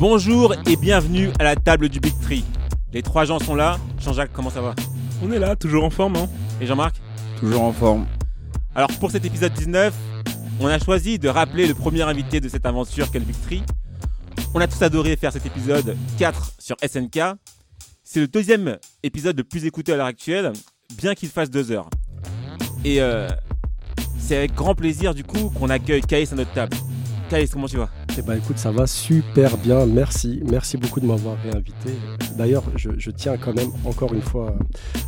Bonjour et bienvenue à la table du Big Tree. Les trois gens sont là. Jean-Jacques, comment ça va? On est là, toujours en forme, hein Et Jean-Marc? Toujours en forme. Alors pour cet épisode 19, on a choisi de rappeler le premier invité de cette aventure qu'est le Big Tree. On a tous adoré faire cet épisode 4 sur SNK. C'est le deuxième épisode le plus écouté à l'heure actuelle, bien qu'il fasse deux heures. Et euh, c'est avec grand plaisir du coup qu'on accueille Kaïs à notre table. Kaïs, comment tu vas? Eh ben écoute, ça va super bien, merci. Merci beaucoup de m'avoir réinvité. D'ailleurs, je, je tiens quand même encore une fois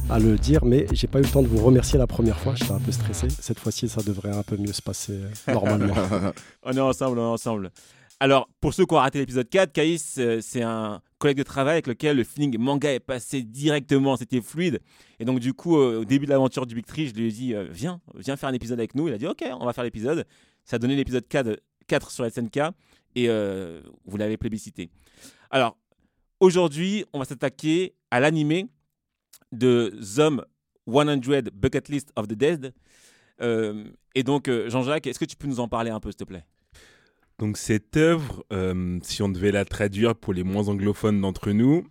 à le dire, mais j'ai pas eu le temps de vous remercier la première fois, j'étais un peu stressé. Cette fois-ci, ça devrait un peu mieux se passer euh, normalement. On est ensemble, on est ensemble. Alors, pour ceux qui ont raté l'épisode 4, Kaïs, euh, c'est un collègue de travail avec lequel le feeling manga est passé directement, c'était fluide. Et donc, du coup, euh, au début de l'aventure du Big Tree, je lui ai dit, viens, viens faire un épisode avec nous. Il a dit, ok, on va faire l'épisode. Ça a donné l'épisode 4, 4 sur SNK et euh, vous l'avez plébiscité. Alors, aujourd'hui, on va s'attaquer à l'animé de Zom 100 Bucket List of the Dead. Euh, et donc, euh, Jean-Jacques, est-ce que tu peux nous en parler un peu, s'il te plaît? Donc cette œuvre, si on devait la traduire pour les moins anglophones d'entre nous,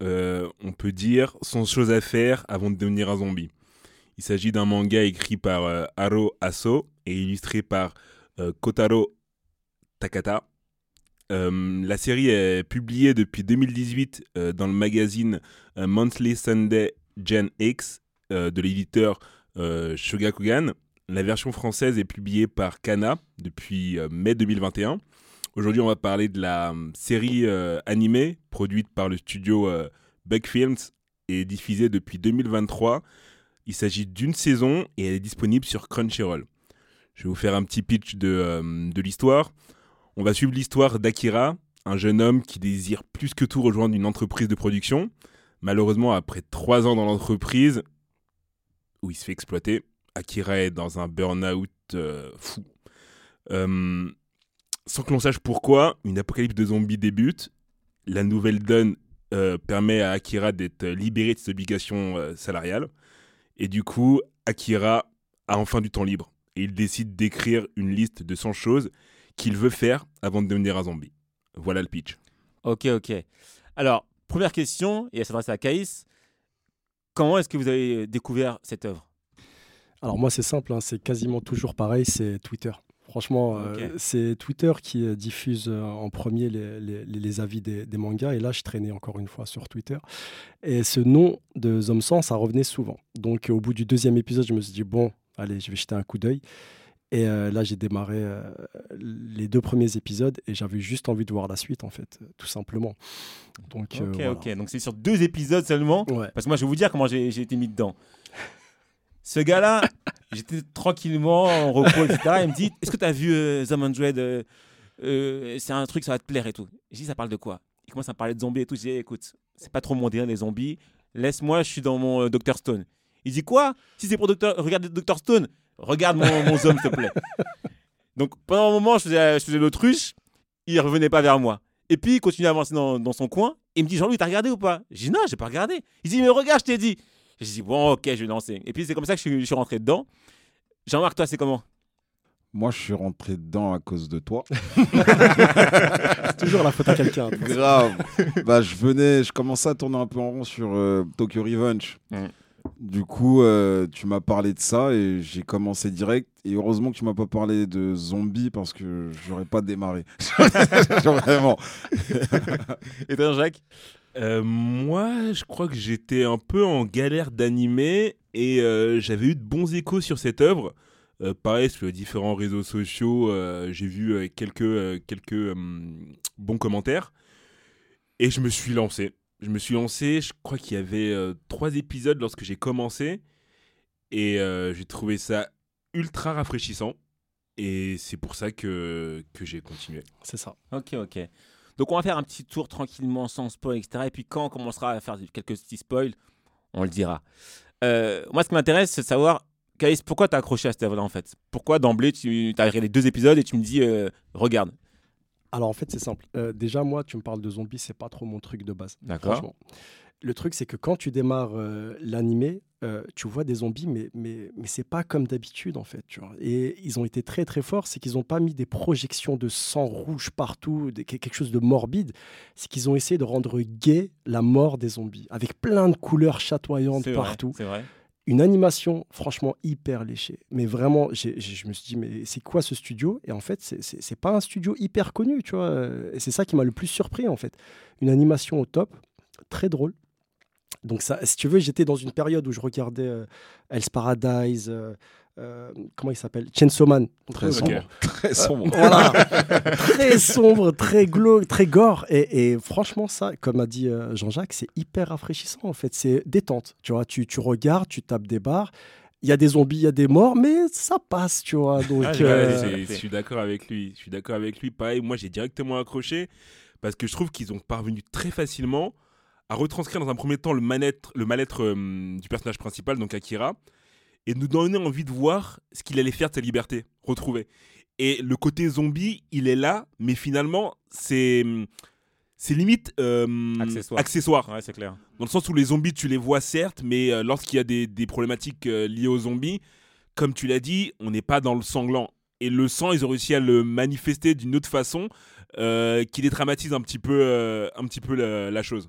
on peut dire sans chose à faire avant de devenir un zombie. Il s'agit d'un manga écrit par Haro Aso et illustré par Kotaro Takata. Euh, la série est publiée depuis 2018 euh, dans le magazine euh, Monthly Sunday Gen X de l'éditeur Shogakukan. La version française est publiée par Kana depuis mai 2021. Aujourd'hui, on va parler de la série animée produite par le studio Bug Films et diffusée depuis 2023. Il s'agit d'une saison et elle est disponible sur Crunchyroll. Je vais vous faire un petit pitch de l'histoire. On va suivre l'histoire d'Akira, un jeune homme qui désire plus que tout rejoindre une entreprise de production. Malheureusement, après trois ans dans l'entreprise, où il se fait exploiter, Akira est dans un burn-out euh, fou. Euh, sans que l'on sache pourquoi, une apocalypse de zombies débute. La nouvelle donne euh, permet à Akira d'être libéré de ses obligations salariales. Et du coup, Akira a enfin du temps libre. Et il décide d'écrire une liste de 100 choses qu'il veut faire avant de devenir un zombie. Voilà le pitch. Ok, ok. Alors, première question, et elle s'adresse à Kaïs. Comment est-ce que vous avez découvert cette œuvre? Alors moi, c'est simple, hein, c'est quasiment toujours pareil, c'est Twitter. Franchement, euh, c'est Twitter qui euh, diffuse euh, en premier les, les- les- les avis des, des mangas. Et là, je traînais encore une fois sur Twitter. Et ce nom de Zomsan, ça revenait souvent. Donc, au bout du deuxième épisode, je me suis dit, bon, allez, je vais jeter un coup d'œil. Et euh, là, j'ai démarré euh, les deux premiers épisodes et j'avais juste envie de voir la suite, en fait, tout simplement. Donc, euh, Ok, voilà. ok. Donc c'est sur deux épisodes seulement. Ouais. Parce que moi, je vais vous dire comment j'ai été mis dedans. Ce gars-là, j'étais tranquillement en repos, etc. Il me dit Est-ce que tu as vu The Mandred euh, euh, C'est un truc, ça va te plaire et tout. Je dis Ça parle de quoi? Il commence à me parler de zombies et tout. Je dis Écoute, c'est pas trop mon délire, les zombies. Laisse-moi, je suis dans mon Dr. Stone. Il dit Quoi? Si c'est pour Dr. Regarde Dr. Stone, regarde mon, mon zombie, s'il te plaît. Donc pendant un moment, je faisais, je faisais l'autruche. Il revenait pas vers moi. Et puis, il continue à avancer dans, dans son coin. Il me dit Jean-Louis, t'as regardé ou pas? Je dis Non, j'ai pas regardé. Il dit Mais regarde, je t'ai dit. J'ai dit Bon, ok, je vais lancer. Et puis, c'est comme ça que je suis, je suis rentré dedans. Jean-Marc, toi, c'est comment? Moi, je suis rentré dedans à cause de toi. Toujours la faute à quelqu'un. Grave. bah, je venais, je commençais à tourner un peu en rond sur euh, Tokyo Revenge. Mm. Du coup, euh, tu m'as parlé de ça et j'ai commencé direct. Et heureusement que tu m'as pas parlé de zombies parce que j'aurais pas démarré. Vraiment. Et toi, Jacques Euh, moi, je crois que j'étais un peu en galère d'animer et euh, j'avais eu de bons échos sur cette œuvre. Euh, pareil, sur les différents réseaux sociaux, euh, j'ai vu euh, quelques, euh, quelques euh, bons commentaires et je me suis lancé. Je me suis lancé, je crois qu'il y avait euh, trois épisodes lorsque j'ai commencé et euh, j'ai trouvé ça ultra rafraîchissant et c'est pour ça que, que j'ai continué. C'est ça. Ok, ok. Donc on va faire un petit tour tranquillement, sans spoil, etc. Et puis quand on commencera à faire quelques petits spoils, on le dira. Euh, moi, ce qui m'intéresse, c'est de savoir, Caïs, pourquoi t'as accroché à cette œuvre-là, en fait? Pourquoi d'emblée, tu as regardé les deux épisodes et tu me dis, euh, regarde? Alors en fait, c'est simple. Euh, déjà, moi, tu me parles de zombies, c'est pas trop mon truc de base. D'accord. Le truc, c'est que quand tu démarres euh, l'animé, euh, tu vois des zombies, mais, mais, mais c'est pas comme d'habitude, en fait. Tu vois. Et ils ont été très, très forts. C'est qu'ils n'ont pas mis des projections de sang rouge partout, des- quelque chose de morbide. C'est qu'ils ont essayé de rendre gay la mort des zombies, avec plein de couleurs chatoyantes partout. C'est vrai. Une animation, franchement, hyper léchée. Mais vraiment, je me suis dit, mais c'est quoi ce studio? Et en fait, c'est- pas un studio hyper connu, tu vois. Et c'est ça qui m'a le plus surpris, en fait. Une animation au top, très drôle. Donc, ça, si tu veux, j'étais dans une période où je regardais euh, Paradise, euh, euh, comment il s'appelle? Chainsaw Man. Très sombre. Très sombre. voilà, très sombre, très glauque, très gore. Et, et franchement, ça, comme a dit euh, Jean-Jacques, c'est hyper rafraîchissant en fait. C'est détente. Tu vois, tu, tu regardes, tu tapes des barres. Il y a des zombies, il y a des morts, mais ça passe, tu vois. Donc, Ah, Ouais, euh, c'est- je suis d'accord avec lui. Je suis d'accord avec lui. Pareil, moi j'ai directement accroché parce que je trouve qu'ils ont parvenu très facilement à retranscrire dans un premier temps le mal-être, le mal-être euh, du personnage principal, donc Akira, et nous donner envie de voir ce qu'il allait faire de sa liberté retrouvée. Et le côté zombie, il est là, mais finalement c'est c'est limite euh, Accessoire. accessoire. Ouais, c'est clair. Dans le sens où les zombies, tu les vois certes, mais euh, lorsqu'il y a des, des problématiques euh, liées aux zombies, comme tu l'as dit, on n'est pas dans le sanglant. Et le sang, ils ont réussi à le manifester d'une autre façon euh, qui dédramatise un petit peu, un petit peu la, la chose.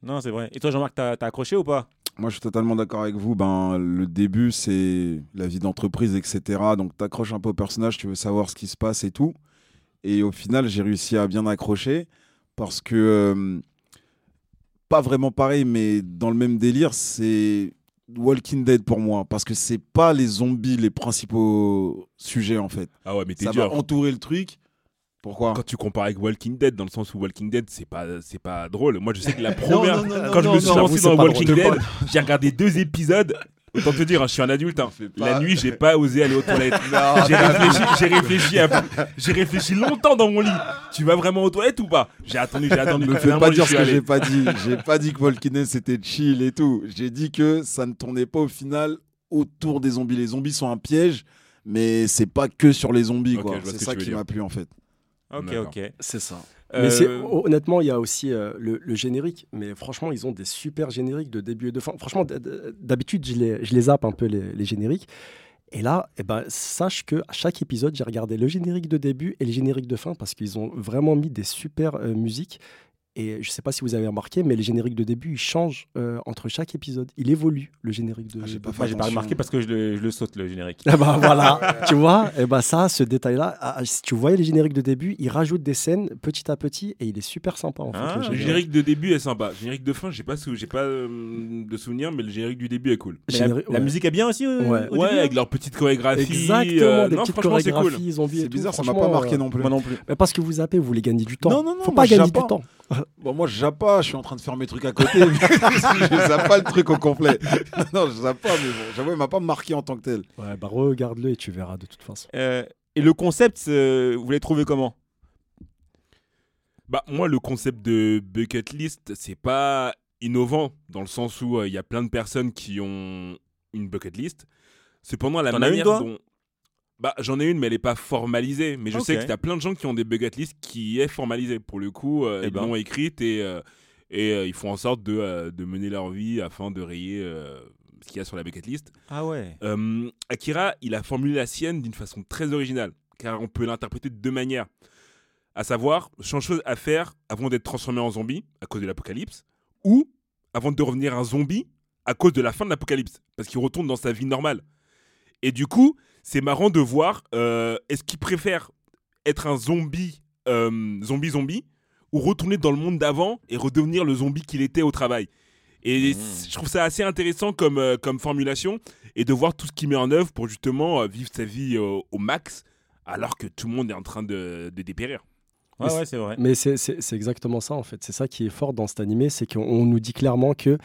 Non, c'est vrai. Et toi, Jean-Marc, t'as t'as accroché ou pas? Moi, je suis totalement d'accord avec vous. Ben, le début, c'est la vie d'entreprise, etc. Donc, tu accroches un peu au personnage, tu veux savoir ce qui se passe et tout. Et au final, j'ai réussi à bien accrocher parce que, euh, pas vraiment pareil, mais dans le même délire, c'est Walking Dead pour moi. Parce que c'est pas les zombies les principaux sujets, en fait. Ah ouais, mais t'es Ça va dur. entourer le truc. Pourquoi Quand tu compares avec Walking Dead, dans le sens où Walking Dead, c'est pas, c'est pas drôle. Moi, je sais que la première, non, non, non, quand je me suis lancé dans Walking. Dead, j'ai regardé deux épisodes. Autant te dire, hein, je suis un adulte. hein. La nuit, j'ai pas osé aller aux toilettes. J'ai réfléchi, j'ai réfléchi, à- j'ai réfléchi longtemps dans mon lit. Tu vas vraiment aux toilettes ou pas? J'ai attendu, j'ai attendu. Ne me fais pas dire ce que j'ai pas dit. J'ai pas dit que Walking Dead c'était chill et tout. J'ai dit que ça ne tournait pas au final autour des zombies. Les zombies sont un piège, mais c'est pas que sur les zombies. Quoi. C'est ça qui m'a plu en fait. Ok, ok. c'est ça. Euh, Mais c'est- honnêtement, il y a aussi euh, le, le générique. Mais franchement, ils ont des super génériques de début et de fin. Franchement, d'habitude, je les, je les zappe un peu les, les génériques. Et là, eh ben, sache que à chaque épisode, j'ai regardé le générique de début et le générique de fin parce qu'ils ont vraiment mis des super euh, musiques. Et je ne sais pas si vous avez remarqué, mais les génériques de début, ils changent euh, entre chaque épisode. Il évolue, le générique de, Ah, j'ai de pas j'ai pas remarqué parce que je le, je le saute, le générique. Ah bah voilà, tu vois, et bah ça, ce détail-là, ah, si tu voyais les génériques de début, il rajoute des scènes petit à petit et il est super sympa en fait. Ah, le Le générique. générique de début est sympa. Le générique de fin, j'ai pas, sou- j'ai pas euh, de souvenir, mais le générique du début est cool. La, musique est bien aussi au, Ouais. au Ouais, début, avec leur petite chorégraphie. Exactement, euh, des non, petites cool. chorégraphies, zombies et C'est bizarre, ça m'a pas marqué euh, non plus. Moi non plus. mais parce que vous zappez, vous voulez gagner du temps. Non, non, non, Faut pas gagner du temps. Bon, moi, je zappe pas. Je suis en train de faire mes trucs à côté. je zappe pas le truc au complet. non, je zappe pas, mais bon, j'avoue, il m'a pas marqué en tant que tel. Ouais, bah regarde-le et tu verras de toute façon. Euh, et le concept, euh, vous l'avez trouvé comment? Bah, moi, le concept de bucket list, c'est pas innovant dans le sens où euh, il y a plein de personnes qui ont une bucket list. Cependant, la manière dont. Bah, j'en ai une, mais elle est pas formalisée. Mais je sais Ok. qu'il y a plein de gens qui ont des bucket list qui est formalisée. Pour le coup, euh, Eh ils ben. l'ont écrite et, euh, et euh, ils font en sorte de, euh, de mener leur vie afin de rayer ce qu'il y a sur la bucket list. Ah ouais. Akira, il a formulé la sienne d'une façon très originale, car on peut l'interpréter de deux manières. À savoir, change chose à faire avant d'être transformé en zombie à cause de l'apocalypse, ou avant de devenir un zombie à cause de la fin de l'apocalypse, parce qu'il retourne dans sa vie normale. Et du coup, c'est marrant de voir, euh, est-ce qu'il préfère être un zombie, euh, zombie zombie, ou retourner dans le monde d'avant et redevenir le zombie qu'il était au travail? Et je trouve ça assez intéressant comme, euh, comme formulation et de voir tout ce qu'il met en œuvre pour justement euh, vivre sa vie euh, au max alors que tout le monde est en train de, de dépérir. Ouais, ouais, c'est vrai. Mais c'est- exactement ça en fait. C'est ça qui est fort dans cet animé, c'est qu'on on nous dit clairement que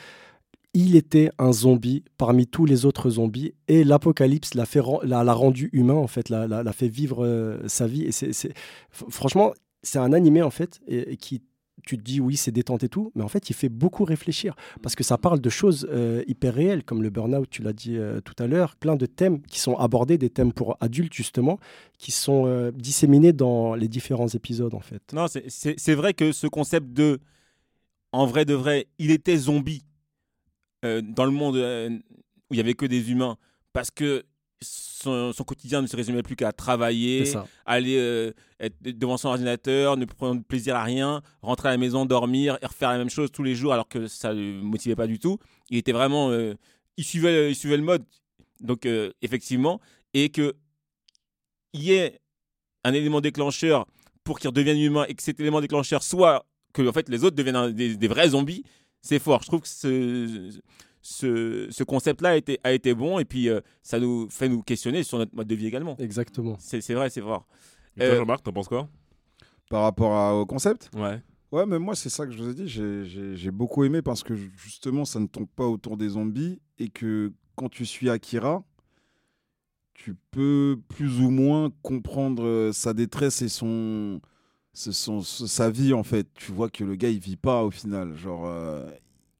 il était un zombie parmi tous les autres zombies et l'apocalypse l'a rendu humain en fait, l'a, fait vivre euh, sa vie. Et c'est, franchement, c'est un animé en fait et, qui tu te dis oui c'est détente et tout, mais en fait il fait beaucoup réfléchir parce que ça parle de choses euh, hyper réelles comme le burn-out, tu l'as dit euh, tout à l'heure, plein de thèmes qui sont abordés, des thèmes pour adultes justement, qui sont disséminés dans les différents épisodes en fait. Non, c'est c'est vrai que ce concept de, en vrai de vrai, il était zombie euh, dans le monde euh, où il y avait que des humains, parce que son, son quotidien ne se résumait plus qu'à travailler, aller euh, être devant son ordinateur, ne prendre plaisir à rien, rentrer à la maison, dormir et refaire la même chose tous les jours alors que ça ne le motivait pas du tout. Il était vraiment. il, suivait, il suivait le mode. Donc, effectivement, et que il y ait un élément déclencheur pour qu'il redevienne humain et que cet élément déclencheur soit que en fait, les autres deviennent des vrais zombies, c'est fort. Je trouve que ce, ce, ce concept-là a été, a été bon et puis euh, ça nous fait nous questionner sur notre mode de vie également. Exactement. C'est vrai, c'est fort. Et toi, Euh, Jean-Marc, t'en penses quoi? Par rapport à- au concept? Ouais. Ouais, mais moi, c'est ça que je vous ai dit. J'ai beaucoup aimé parce que justement, ça ne tombe pas autour des zombies et que quand tu suis Akira, tu peux plus ou moins comprendre euh, sa détresse et son, ce- son- ce- sa vie en fait. Tu vois que le gars, il vit pas au final. Genre, euh,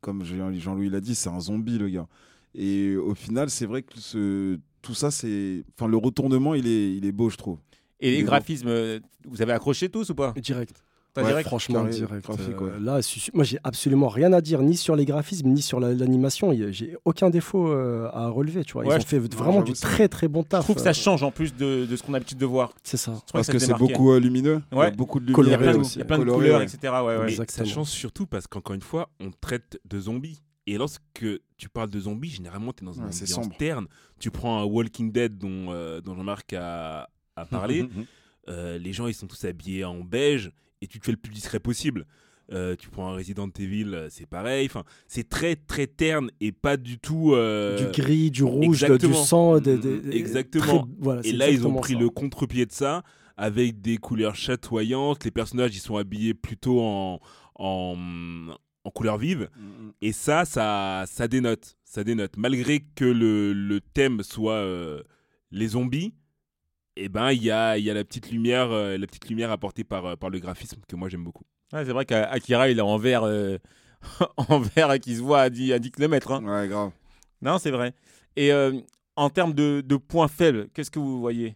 comme Jean- Jean-Louis l'a dit, c'est un zombie le gars. Et au final, c'est vrai que ce, tout ça, c'est, enfin, le retournement, il est, il est beau, je trouve. Et les graphismes, euh, vous avez accroché tous ou pas? Direct. Ouais, direct Franchement, direct. graphique, Euh, ouais. là, moi, j'ai absolument rien à dire, ni sur les graphismes, ni sur la- l'animation. J'ai aucun défaut euh, à relever. Tu vois. Ils Ouais, ont je- fait vraiment du très très bon Je taf. trouve que ça euh, change en plus de, de ce qu'on a l'habitude de voir. C'est ça. Je trouve Parce que se c'est beaucoup euh, lumineux. Il y a Ouais. beaucoup de Il y a plein lumière de, aussi. il y a plein de Coloré, couleurs, ouais. etc. Ouais, ouais. Mais ça change surtout parce qu'encore une fois, on traite de zombies. Et lorsque tu parles de zombies, généralement, tu es dans c'est ambiance terne. Tu prends un Walking Dead dont, euh, dont Jean-Marc a, a parlé. Euh, les gens, ils sont tous habillés en beige et tu te fais le plus discret possible. Euh, tu prends un Resident Evil, euh, c'est pareil. Enfin, c'est très très terne et pas du tout. euh, Du gris, du rouge, de- du sang. des- Mm, exactement. très- voilà, Et là, ils ont pris ça. le contre-pied de ça avec des couleurs chatoyantes. Les personnages, ils sont habillés plutôt en, en, en couleurs vives. Et ça, ça, ça dénote. Ça dénote. Malgré que le, le thème soit euh, les zombies, eh ben, il y a, il y a la petite lumière, euh, la petite lumière apportée par, euh, par le graphisme que moi j'aime beaucoup. Ouais, c'est vrai qu'Akira, il est en vert, euh, en vert qui se voit à 10, à 10 km. hein. Ouais, grave. Non, c'est vrai. Et euh, en termes de, de points faibles, qu'est-ce que vous voyez?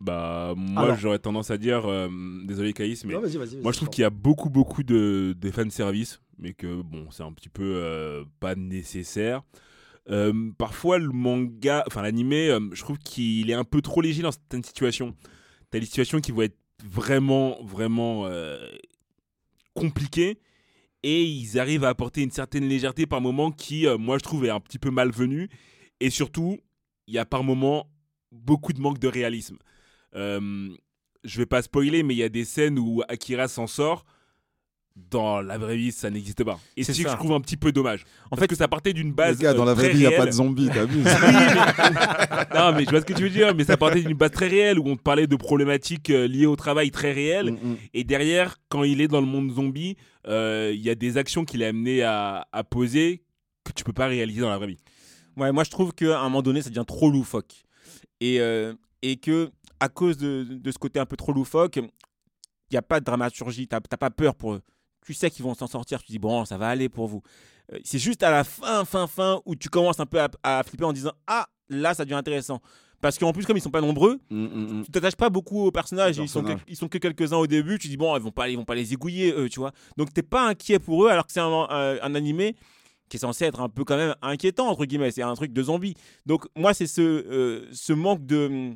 Bah, moi, Alors. j'aurais tendance à dire, euh, désolé Caïs, mais Non, vas-y, vas-y, Moi, je trouve qu'il y a beaucoup, beaucoup de, de fanservice, mais que bon, c'est un petit peu euh, pas nécessaire. Euh, parfois, le manga, enfin l'animé, euh, je trouve qu'il est un peu trop léger dans certaines situations. T'as des situations qui vont être vraiment, vraiment euh, compliquées, et ils arrivent à apporter une certaine légèreté par moment qui, moi, je trouve est un petit peu malvenue. Et surtout, il y a par moment beaucoup de manque de réalisme. Je vais pas spoiler, mais il y a des scènes où Akira s'en sort. Dans la vraie vie, ça n'existe pas. Et C'est ce que je trouve un petit peu dommage. En Parce fait, que ça partait d'une Les base. gars, dans euh, la vraie très vie, il n'y a pas de zombies, t'abuses. Oui, mais- non, mais je vois ce que tu veux dire, mais ça partait d'une base très réelle où on te parlait de problématiques euh, liées au travail très réelles. Mm, mm. Et derrière, quand il est dans le monde zombie, euh, il y a des actions qu'il a amené à, à poser que tu peux pas réaliser dans la vraie vie. Ouais, moi je trouve qu'à un moment donné, ça devient trop loufoque. Et, euh, et que à cause de, de ce côté un peu trop loufoque, il n'y a pas de dramaturgie, tu n'as pas peur pour eux. Tu sais qu'ils vont s'en sortir, tu dis bon, ça va aller pour vous. Euh, C'est juste à la fin, fin, fin, où tu commences un peu à, à flipper en disant ah, là ça devient intéressant. Parce qu'en plus, comme ils sont pas nombreux, Mm, mm, mm. tu t'attaches pas beaucoup aux personnages. Ils sont, que, ils sont que quelques-uns au début. Tu dis, bon, ils vont pas, ils vont pas les égouiller, eux, tu vois. Donc, t'es pas inquiet pour eux, alors que c'est un, un, un animé qui est censé être un peu quand même inquiétant, entre guillemets. C'est un truc de zombie. Donc, moi, c'est ce, euh, ce manque de,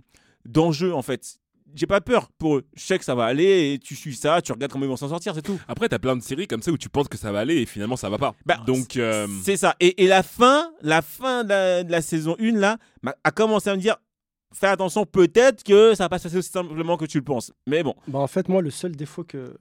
d'enjeu, en fait. J'ai pas peur pour eux. Je sais que ça va aller et tu suis ça, tu regardes comment ils vont s'en sortir, c'est tout. Après, t'as plein de séries comme ça où tu penses que ça va aller et finalement ça va pas. Bah, Donc, euh, C'est ça. Et, et la fin, la fin de la, de la saison 1, là, a commencé à me dire fais attention, peut-être que ça va pas se passer aussi simplement que tu le penses. Mais bon, Bah, en fait, moi, le seul défaut que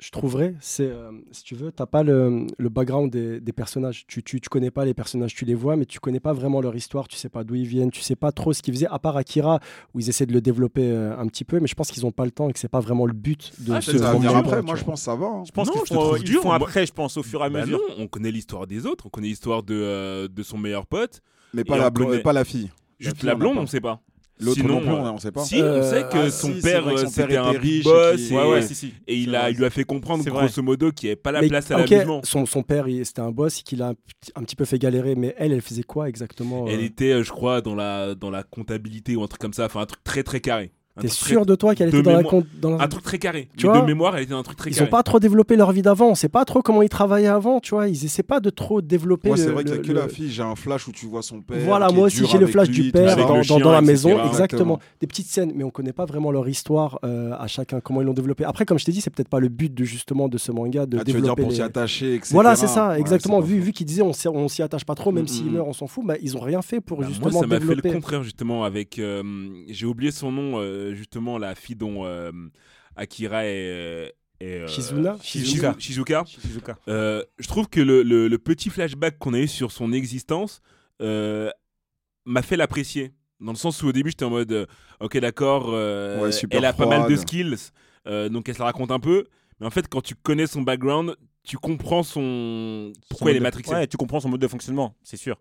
je trouverais, c'est, euh, si tu veux, t'as pas le, le background des, des personnages. Tu, tu, tu connais pas les personnages, tu les vois, mais tu connais pas vraiment leur histoire, tu sais pas d'où ils viennent, tu sais pas trop ce qu'ils faisaient, à part Akira, où ils essaient de le développer euh, un petit peu, mais je pense qu'ils ont pas le temps et que c'est pas vraiment le but de Ah, ce ça après, moi je pense que ça va. hein. je pense Non, qu'ils font, ils font après, je pense, au fur et à bah mesure. non, on connaît l'histoire des autres, on connaît l'histoire de, euh, de son meilleur pote. Mais pas la, on blonde- connaît- pas la fille. Juste fille, la on a blonde, on sait pas. L'autre Sinon, non plus, euh, on sait pas. Si, on Euh, sait que ah, son si, père euh, son père c'était un riche et boss et, Ouais, ouais, si, si. et il, a, lui a fait comprendre grosso modo qu'il n'y avait pas la Mais, place à ok, l'amusement. son, son père, il- c'était un boss, qu'il a un, petit- un petit peu fait galérer, mais elle, elle faisait quoi exactement Elle euh était, je crois, dans la, dans la comptabilité ou un truc comme ça, enfin un truc très très carré. T'es sûr de toi qu'elle était dans la, con- dans la- Un truc très carré. Tu vois de mémoire, elle était dans un truc très Ils carré. ont pas trop développé leur vie d'avant. On sait pas trop comment ils travaillaient avant, tu vois. Ils essaient pas de trop développer. Moi, c'est vrai qu'il y a que le- la fille. J'ai un flash où tu vois son père. Voilà, moi aussi j'ai le flash lui, du père dans, le dans- chien, dans la maison, exactement. Exactement. Des petites scènes, mais on connaît pas vraiment leur histoire euh, à chacun, comment ils l'ont développé. Après, comme je t'ai dit, c'est peut-être pas le but de justement de ce manga de Ah, tu veux dire développer. pour les- s'y attacher, etc. Voilà, c'est ça, exactement. vu qu'ils disaient on s'y- on s'y attache pas trop, même Mm, s'il mm, meurt, on s'en fout. Bah, ils ont rien fait pour Bah, justement moi, ça m'a fait développer. le contraire justement avec. euh, J'ai oublié son nom, euh, justement, la fille dont euh, Akira est. est, euh, Shizuna Shizu- Shizuka. Shizuka. Shizuka. Euh, je trouve que le, le- le petit flashback qu'on a eu sur son existence euh, m'a fait l'apprécier. Dans le sens où au début j'étais en mode, euh, ok d'accord, euh, Ouais, elle a pas mal de skills, euh, donc elle se la raconte un peu. Mais en fait, quand tu connais son background, tu comprends son Son pourquoi elle est mode de- matrixée. Ouais, tu comprends son mode de fonctionnement, c'est sûr.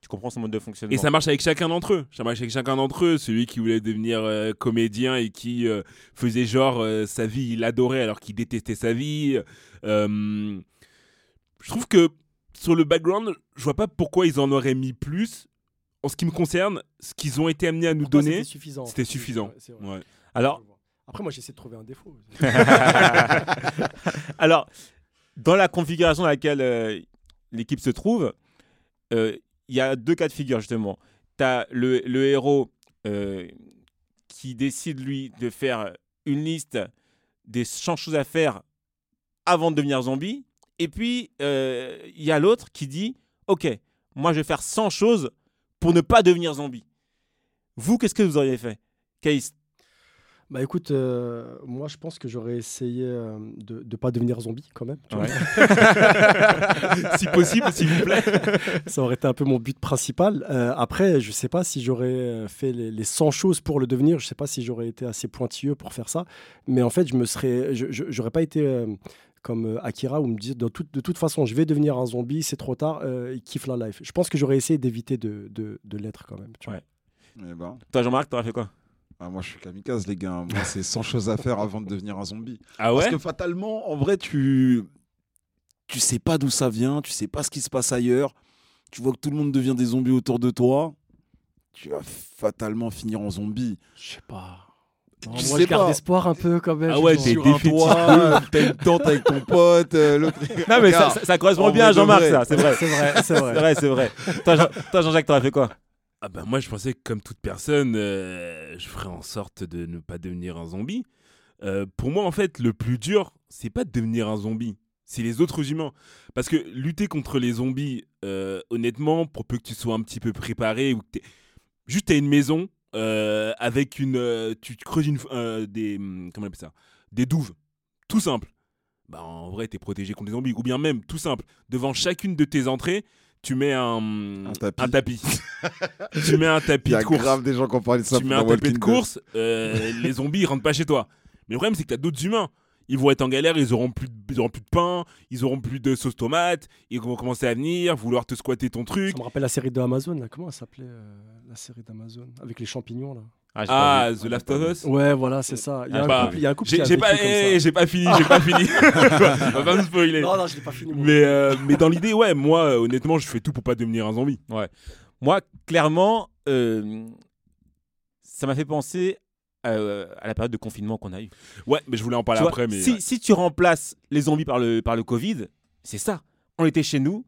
Tu comprends son mode de fonctionnement. Et ça marche avec chacun d'entre eux. Ça marche avec chacun d'entre eux. Celui qui voulait devenir euh, comédien et qui euh, faisait genre euh, sa vie, il adorait alors qu'il détestait sa vie. Euh, je trouve que sur le background, je vois pas pourquoi ils en auraient mis plus. En ce qui me concerne, ce qu'ils ont été amenés à nous donner, c'était suffisant. c'était suffisant. Ouais. Alors, Après, moi, j'essaie de trouver un défaut. Alors, dans la configuration dans laquelle euh, l'équipe se trouve, euh, il y a deux cas de figure justement. Tu as le, héros euh, qui décide, lui, de faire une liste des 100 choses à faire avant de devenir zombie. Et puis, euh, il y a l'autre qui dit, OK, moi je vais faire 100 choses pour ne pas devenir zombie. Vous, qu'est-ce que vous auriez fait Bah écoute, euh, moi je pense que j'aurais essayé euh, de ne pas devenir zombie quand même. tu vois. si possible, s'il vous plaît. Ça aurait été un peu mon but principal. Euh, après, je sais pas si j'aurais fait les, les 100 choses pour le devenir. Je sais pas si j'aurais été assez pointilleux pour faire ça. Mais en fait, je me serais, je- je- j'aurais pas été euh, comme Akira où me dit de, toute- de toute façon, je vais devenir un zombie, c'est trop tard, euh, il kiffe la life. Je pense que j'aurais essayé d'éviter de, de, de l'être quand même. tu vois. Ouais. Eh ben, Toi, Jean-Marc, t'aurais fait quoi? Ah, moi, je suis kamikaze, les gars. Moi, c'est 100 choses à faire avant de devenir un zombie. Ah Parce que fatalement, en vrai, tu tu sais pas d'où ça vient, tu sais pas ce qui se passe ailleurs. Tu vois que tout le monde devient des zombies autour de toi. Tu vas fatalement finir en zombie. Je sais pas. Je moi, sais je garde pas. espoir un peu quand même. Ah ouais, t'es défaitiste. toit, t'as une tente avec ton pote, euh, l'autre. Non, mais ça, Regarde, ça- ça correspond en bien à Jean-Marc, ça, c'est vrai. C'est vrai, c'est C'est vrai. vrai, c'est vrai. Toi, Jean- toi, Jean-Jacques, t'aurais fait quoi? Ah bah moi je pensais que comme toute personne, euh, je ferais en sorte de ne pas devenir un zombie. Euh, pour moi en fait, le plus dur, c'est pas de devenir un zombie, c'est les autres humains. Parce que lutter contre les zombies, euh, honnêtement, pour peu que tu sois un petit peu préparé, ou que juste t'as une maison avec une, tu creuses une, des, hum, comment on appelle ça, des douves, tout simple. Bah en vrai t'es protégé contre les zombies. Ou bien même, tout simple, devant chacune de tes entrées, tu mets un, Un tapis. un tapis. tu mets un tapis Il y a de course grave des gens qui ont parlé de ça tu mets un tapis de course, euh, les zombies ils rentrent pas chez toi. Mais le problème c'est que t'as d'autres humains. Ils vont être en galère, ils auront plus de, ils auront plus de pain, ils auront plus de sauce tomate, ils vont commencer à venir, vouloir te squatter ton truc. Ça me rappelle la série de Amazon, là. Comment elle s'appelait euh, la série d'Amazon? Avec les champions, là. Ah, vu. The Last of Us Ouais, voilà, c'est ça. Il y a Ah, un bah, couple, il y a un couple qui J'ai pas, comme eh, ça. j'ai pas fini, j'ai pas fini. On va pas me spoiler. Non, non, je l'ai pas fini. Mais, euh, mais dans l'idée, ouais, moi, euh, honnêtement, je fais tout pour pas devenir un zombie. Moi, clairement, euh, ça m'a fait penser euh, à la période de confinement qu'on a eue. Ouais, mais je voulais en parler Tu vois, après, mais. si, ouais. si tu remplaces les zombies par le, par le Covid, c'est ça. On était chez nous,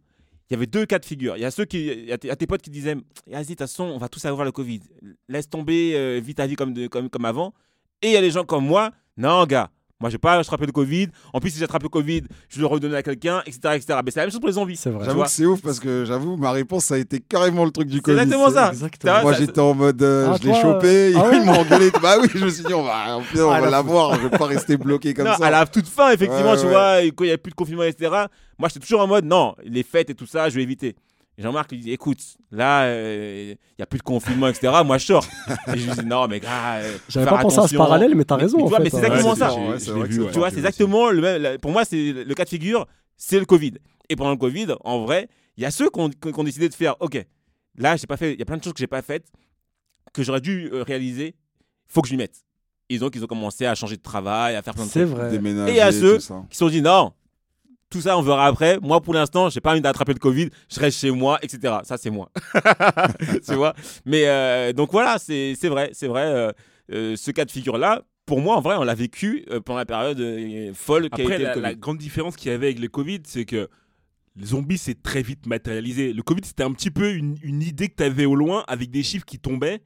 il y avait deux cas de figure. Il y a ceux qui, il y a tes, potes qui disaient, vas-y, de toute façon, on va tous avoir le Covid. Laisse tomber, euh, vis ta vie comme, comme, comme avant. Et il y a les gens comme moi, non, gars, moi, je vais pas attraper le Covid. En plus, si j'attrape le Covid, je vais le redonner à quelqu'un, etc., etc. Mais c'est la même chose pour les zombies. C'est vrai. J'avoue que c'est ouf parce que j'avoue, ma réponse, ça a été carrément le truc du Covid. exactement ça. exactement. Ça, Moi, j'étais en mode, euh, Ah, je l'ai toi, chopé, ah ouais ils m'ont engueulé. Bah oui, je me suis dit, on va, on va Ah, la l'avoir, je vais pas rester bloqué comme non, ça. à la toute fin, effectivement, Ouais, tu ouais. vois, quand il n'y a plus de confinement, etc. Moi, j'étais toujours en mode, non, les fêtes et tout ça, je vais éviter. Jean-Marc lui dit, écoute, là, euh, il n'y a plus de confinement, etc. Moi, je sors. et je lui dis, non, mais gars, euh, J'avais pas pensé à ce parallèle, mais t'as raison. tu vois, fait, mais c'est hein. exactement Ouais, ça. c'est- Ouais, je c'est l'ai vrai que vu, c'est ouais. Tu vois, c'est exactement le même. la- Pour moi, c'est le cas de figure, c'est le Covid. Et pendant le Covid, en vrai, il y a ceux qui ont, ont décidé de faire OK, là, j'ai pas fait, il y a plein de choses que j'ai pas faites, que j'aurais dû euh, réaliser, faut que je m'y mette. Et donc, ils ont commencé à changer de travail, à faire plein de C'est trucs. vrai. Déménager, Et à ceux tout ça. Qui se sont dit non, tout ça, on verra après. Moi, pour l'instant, j'ai pas envie d'attraper le Covid, je reste chez moi, etc. Ça, c'est moi. tu vois? Mais euh, donc voilà, c'est vrai, c'est vrai. euh, euh, ce cas de figure-là, pour moi, en vrai, on l'a vécu pendant la période folle qui a Après, été la, le la grande différence qu'il y avait avec le Covid, c'est que les zombies, c'est très vite matérialisé. Le Covid, c'était un petit peu une, une idée que tu avais au loin avec des chiffres qui tombaient.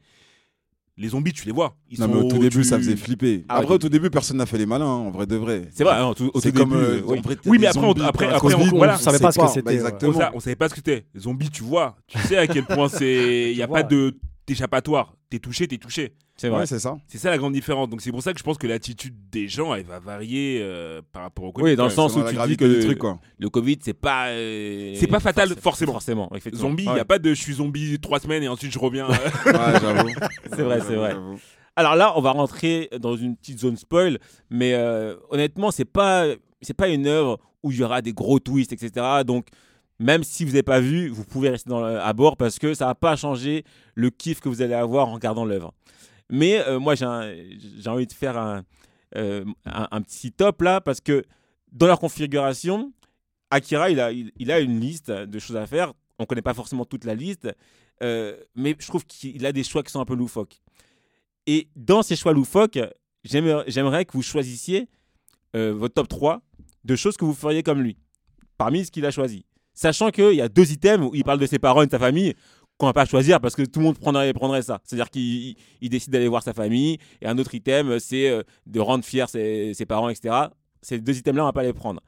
Les zombies, tu les vois. Ils Non, sont mais au tout début, tu- ça faisait flipper. Ah, Après, ouais. au tout début, personne n'a fait les malins, hein, en vrai de vrai. C'est vrai, hein, au tout, au C'est tout comme. début, euh, euh, oui. mais après, on- zombies après- après, on- voilà, on savait pas ce que c'était, Bah, exactement. on savait pas ce que c'était. Zombie, tu vois. Tu sais à quel point c'est. Il n'y a pas de d'échappatoire. T'es touché, t'es touché. C'est vrai. Ouais, c'est ça. C'est ça la grande différence. Donc c'est pour ça que je pense que l'attitude des gens, elle va varier euh, par rapport au Covid. Oui, dans le sens où tu dis que truc, quoi. le Covid, c'est pas. euh, C'est pas fatal, forc- forcément. Forcément, effectivement. Zombie, il n'y a pas de je suis zombie trois semaines et ensuite je reviens. Ouais, j'avoue. C'est vrai, c'est vrai. Alors là, on va rentrer dans une petite zone spoil, mais euh, honnêtement, c'est pas c'est pas une œuvre où il y aura des gros twists, etc. Donc même si vous n'avez pas vu, vous pouvez rester à bord parce que ça va pas changer le kiff que vous allez avoir en regardant l'œuvre. Mais euh, moi, j'ai envie de faire un, euh, un, un petit top là parce que dans leur configuration, Akira, il a, une liste de choses à faire. On connaît pas forcément toute la liste, euh, mais je trouve qu'il a des choix qui sont un peu loufoques. Et dans ces choix loufoques, j'aimerais que vous choisissiez votre top 3 de choses que vous feriez comme lui, parmi ce qu'il a choisi. Sachant qu'il y a deux items où il parle de ses parents et de sa famille qu'on va pas choisir parce que tout le monde prendrait, ça. C'est-à-dire qu'il il- il décide d'aller voir sa famille et un autre item, c'est euh, de rendre fiers ses, ses parents, etc. Ces deux items-là, on va pas les prendre.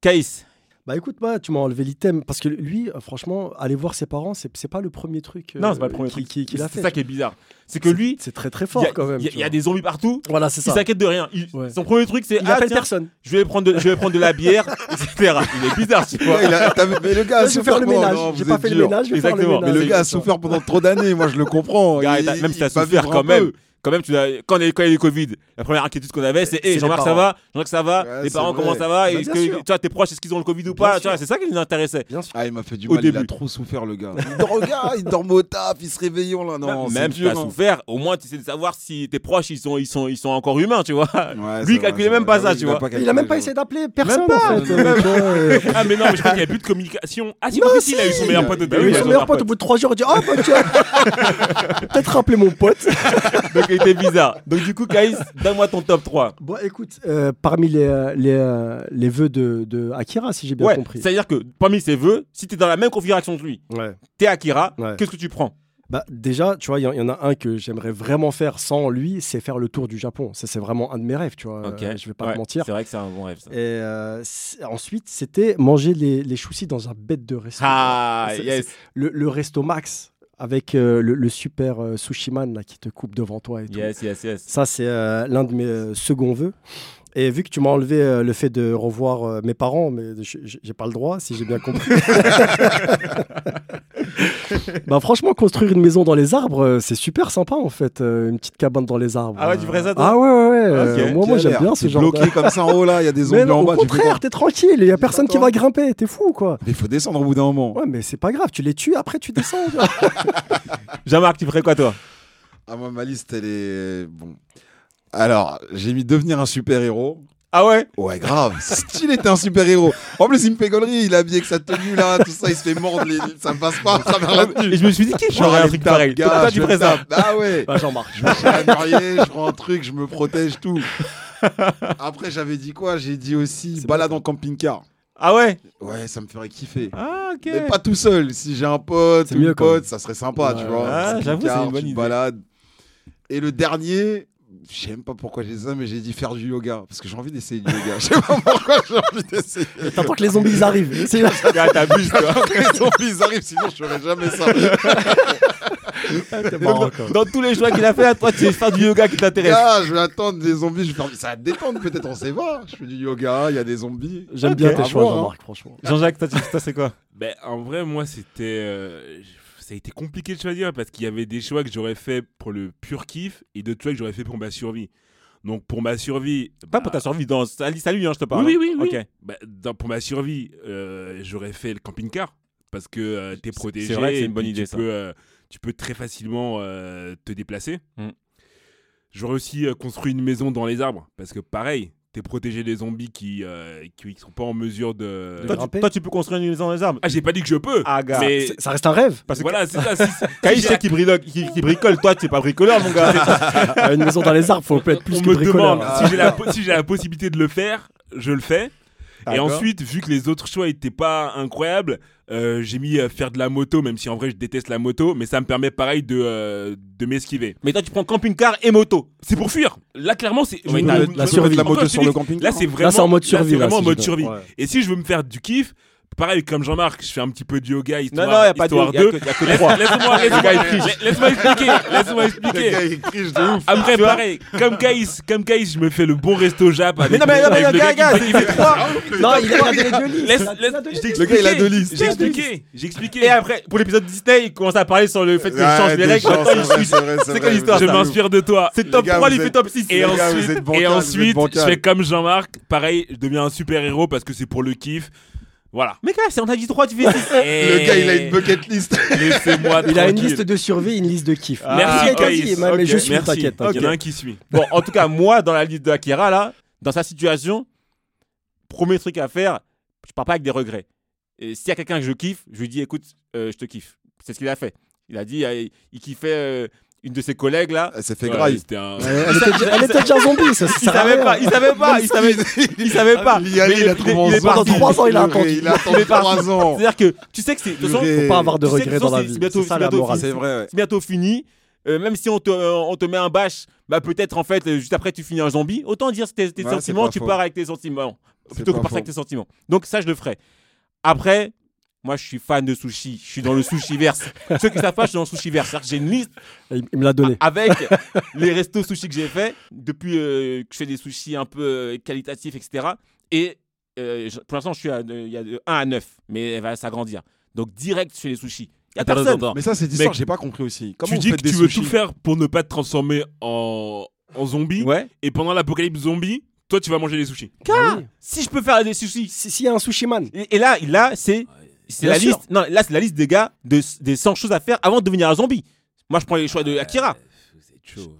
Caïs, Bah écoute, moi, tu m'as enlevé l'item parce que lui, euh, franchement, aller voir ses parents, c'est c'est pas le premier truc. euh, non, c'est pas le premier qui- truc. qui- qu'il a c'est fait. ça qui est bizarre. C'est que C'est- lui, c'est très très il fort y a, quand même. il y a- il a des zombies partout. Voilà, c'est Il ça. s'inquiète de rien. Il- Ouais. Son premier truc, c'est Il ah, appelle tiens, personne. je vais prendre de, je vais prendre de la bière, etc. Il est bizarre, tu vois. Il a- Mais le gars a souffert le pendant- ménage. J'ai pas fait le ménage, Exactement. Mais le gars a souffert pendant trop d'années, moi je le comprends. Il- même il si t'as va souffert quand même. Quand même, tu quand il y a quand il y a eu le Covid, la première inquiétude qu'on avait, c'est hey, les Jean-Marc, ça parents. va? Jean-Marc, ça va? Ouais, Les parents, vrai. comment ça va? Bah, Est-ce bien que sûr. tu vois, tes proches, est-ce qu'ils ont le Covid ou Bien pas? Tu vois, sûr. C'est ça qui nous intéressait. Bien sûr. Ah, il m'a fait du Au mal, il a début. trop souffert le gars. Il dort, regarde, il dort au taf, il se réveille, oh là, non, même si tu as hein. souffert, au moins tu sais de savoir si tes proches ils sont, ils sont, ils sont encore humains, tu vois. Ouais, Lui, il calculait même pas ça, Ouais, tu il a vois. Il a même pas essayé d'appeler personne en fait. ah, mais non, mais je crois qu'il n'y a plus de communication. Ah, si, il a eu son meilleur pote au Bah Il a oui, eu début. son meilleur pote au bout de trois jours, il dit Ah, bah tiens, peut-être rappeler mon pote. Était bizarre. Donc du coup, Kaïs, donne-moi ton top 3. Bon, écoute, euh, parmi les, euh, les, euh, les vœux de, de Akira, si j'ai bien Ouais, compris. c'est-à-dire que parmi ses vœux, si tu es dans la même configuration que lui, Ouais. t'es Akira, Ouais. qu'est-ce que tu prends? Bah, déjà, tu vois, il y, en- il y en a un que j'aimerais vraiment faire sans lui, c'est faire le tour du Japon. Ça, c'est vraiment un de mes rêves, tu vois. Ok. euh, je vais pas Ouais, te mentir. C'est vrai que c'est un bon rêve ça. Et euh, ensuite, c'était manger les, les choucis dans un bête de resto. Ah, yes. Le, le resto Max avec euh, le, le super euh, sushi man là, qui te coupe devant toi et tout. Yes, yes, yes. Ça, c'est euh, l'un de mes euh, seconds vœux. Et vu que tu m'as enlevé euh, le fait de revoir euh, mes parents, mais j'ai pas le droit, si j'ai bien compris. bah, franchement, construire une maison dans les arbres, euh, c'est super sympa en fait. euh, une petite cabane dans les arbres. Ah ouais, tu ferais ça, toi Ah ouais, ouais, ouais. euh, Ok. moi, moi j'aime bien ce T'es genre de... bloqué comme ça en haut là, il y a des non, en au bas. quoi contraire, t'es tranquille, il y a personne qui va grimper, t'es fou quoi. Mais il faut descendre au bout d'un moment. Ouais, mais c'est pas grave, tu les tues, après tu descends. Jean-Marc, tu ferais quoi toi? Ah, moi, ma liste, elle est. Bon. Alors, j'ai mis devenir un super-héros. Ah ouais? Ouais, grave. Stylé, t'es un super-héros. En plus, il me fait gaulerie, il est habillé avec sa tenue là, tout ça, il se fait mordre, les- ça me passe pas à travers la tenue. Et je me suis dit qui ferait un truc pareil? Toi, tu ferais ça Ah ouais. bah, Jean-Marc. Je me suis amarié, je prends un truc, je me protège, tout. Après, j'avais dit quoi? J'ai dit aussi balade en camping-car. Ah ouais? Ouais, ça me ferait kiffer. Ah, ok. Mais pas tout seul. Si j'ai un pote ou une pote, ça serait sympa, tu vois. ah, j'avoue, c'est une bonne idée. balades. Et le dernier, je sais même pas pourquoi j'ai dit ça, mais j'ai dit faire du yoga. Parce que j'ai envie d'essayer du yoga. Je sais pas pourquoi j'ai envie d'essayer. T'attends que les zombies ils arrivent. C'est Gars, t'abuses, toi. Les zombies ils arrivent, sinon je ferais jamais ça. Marrant, quoi. Dans tous les choix qu'il a fait, toi, tu sais faire du yoga qui t'intéresse. Gars, je vais attendre des zombies. Je vais faire... Ça va te détendre peut-être, on sait pas. Je fais du yoga, il y a des zombies. J'aime bien à tes choix, hein. Jean-Marc, franchement. Jean-Jacques, toi, c'est quoi? Ben, en vrai, moi, c'était. euh, ça a été compliqué de choisir parce qu'il y avait des choix que j'aurais fait pour le pur kiff et d'autres choix que j'aurais fait pour ma survie. Donc, pour ma survie. Pas bah, pour ta survie. Dans... Salut, salut, hein, je te parle. Oui, oui, oui. Ok. bah, dans- pour ma survie, euh, j'aurais fait le camping-car parce que euh, t'es protégé. vrai que c'est une bonne idée, tu ça. Peux, euh, tu peux très facilement euh, te déplacer. Mm. J'aurais aussi construit une maison dans les arbres parce que, pareil, t'es protégé des zombies qui, euh, qui, qui sont pas en mesure de. Toi, tu, grimper toi, tu peux construire une maison dans les arbres. Ah, j'ai pas dit que je peux. Ah, gars. mais Ça reste un rêve. Parce que voilà, c'est ça. c'est qui bricole, qui, qui bricole. Toi, tu es pas bricoleur, mon gars. Une maison dans les arbres, faut peut être plus on que me bricoleur. demande si j'ai la, si j'ai la possibilité de le faire, je le fais. Et ensuite, vu que les autres choix étaient pas incroyables, euh, j'ai mis euh, faire de la moto, même si en vrai je déteste la moto, mais ça me permet pareil de, euh, de m'esquiver. Mais toi, tu prends camping-car et moto. C'est pour fuir. Là, clairement, c'est. Je- la je- survie. la encore, moto je te sur dis, le camping. Là, c'est vraiment. Là, c'est en mode survie. là, vraiment en si mode survie. ouais. Et si je veux me faire du kiff, pareil comme Jean-Marc, je fais un petit peu de yoga Non, histoire, non, il n'y a pas de. histoire Y a que, y a que Laisse- trois. Laisse-moi laisse-moi expliquer. Laisse-moi Le expliquer. gars, il triche de ouf. Après, pareil, comme Gaïs, comme Gaïs, je me fais le bon resto Jap. avec Mais non, mais, non, mais, le gars, gars il fait trois. Non, il a les deux listes. Laisse, laisse. Le gars, il a deux listes. J'ai expliqué. J'ai expliqué. Et après, pour l'épisode Disney, il commence à parler sur le fait que je change les règles. c'est quelle histoire, je m'inspire de toi. C'est top gars, 3, vous il fait top 6. Et ensuite, je fais comme Jean-Marc. Pareil, je deviens un super-héros parce que c'est pour le kiff. Voilà. Mais gars, c'est on a dit 3, tu fais 6. Le gars, il a une bucket list. Laissez-moi Il a une liste de survie, une liste de kiff. Ah, Merci, il Gaïs. dit, mais- je suis, t'inquiète. Il y en a un qui suit. Bon, en tout cas, moi, dans la liste de Akira, là, dans sa situation, premier truc à faire, je pars pas avec des regrets. Et s'il y a quelqu'un que je kiffe, je lui dis écoute, euh, je te kiffe. C'est ce qu'il a fait. Il a dit, euh, il kiffait euh, une de ses collègues là. Elle s'est fait Ouais, graille. C'était un. Elle était déjà- elle était déjà zombie, ça, ça Il savait pas, il savait pas, il savait, il savait pas. L'IA, Mais il a il est en trois ans, il a attendu. Il a attendu Il est parti. 3 ans. C'est-à-dire que tu sais que c'est. Purée. Faut pas avoir de regrets dans la vie. c'est bientôt- C'est ça c'est la bientôt morale. C'est vrai, ouais. c'est bientôt fini. Euh, même si on te, euh, on te met un bâche, bah peut-être en fait, euh, juste après, tu finis un zombie. Autant dire tes, tes Ouais, sentiments, pas tu faux. pars avec tes sentiments. Plutôt que pas partir avec tes sentiments. Donc ça, je le ferai. Après, moi, je suis fan de sushi. Je suis dans le sushi verse. Ceux qui savent pas, je suis dans le sushi verse. C'est-à-dire que j'ai une liste Il me l'a donné. avec les restos sushi que j'ai fait depuis euh, que je fais des sushis un peu euh, qualitatifs, etc. Et euh, pour l'instant, je suis à, euh, il y a de 1 à 9, mais elle va s'agrandir. Donc direct, je fais les sushis. Il y a Attends, personne. attends, attends. Mais ça, c'est histoire, j'ai pas compris aussi. Comment Tu dis que des tu veux tout faire pour ne pas te transformer en, en zombie. Ouais. Et pendant l'apocalypse zombie, toi, tu vas manger des sushis. Car, oui. si je peux faire des sushis. Si- S'il y a un sushi man, Et, et là, là c'est c'est la sûr. liste. Non, là, c'est la liste des gars de, des 100 choses à faire avant de devenir un zombie. Moi, je prends les choix de Akira.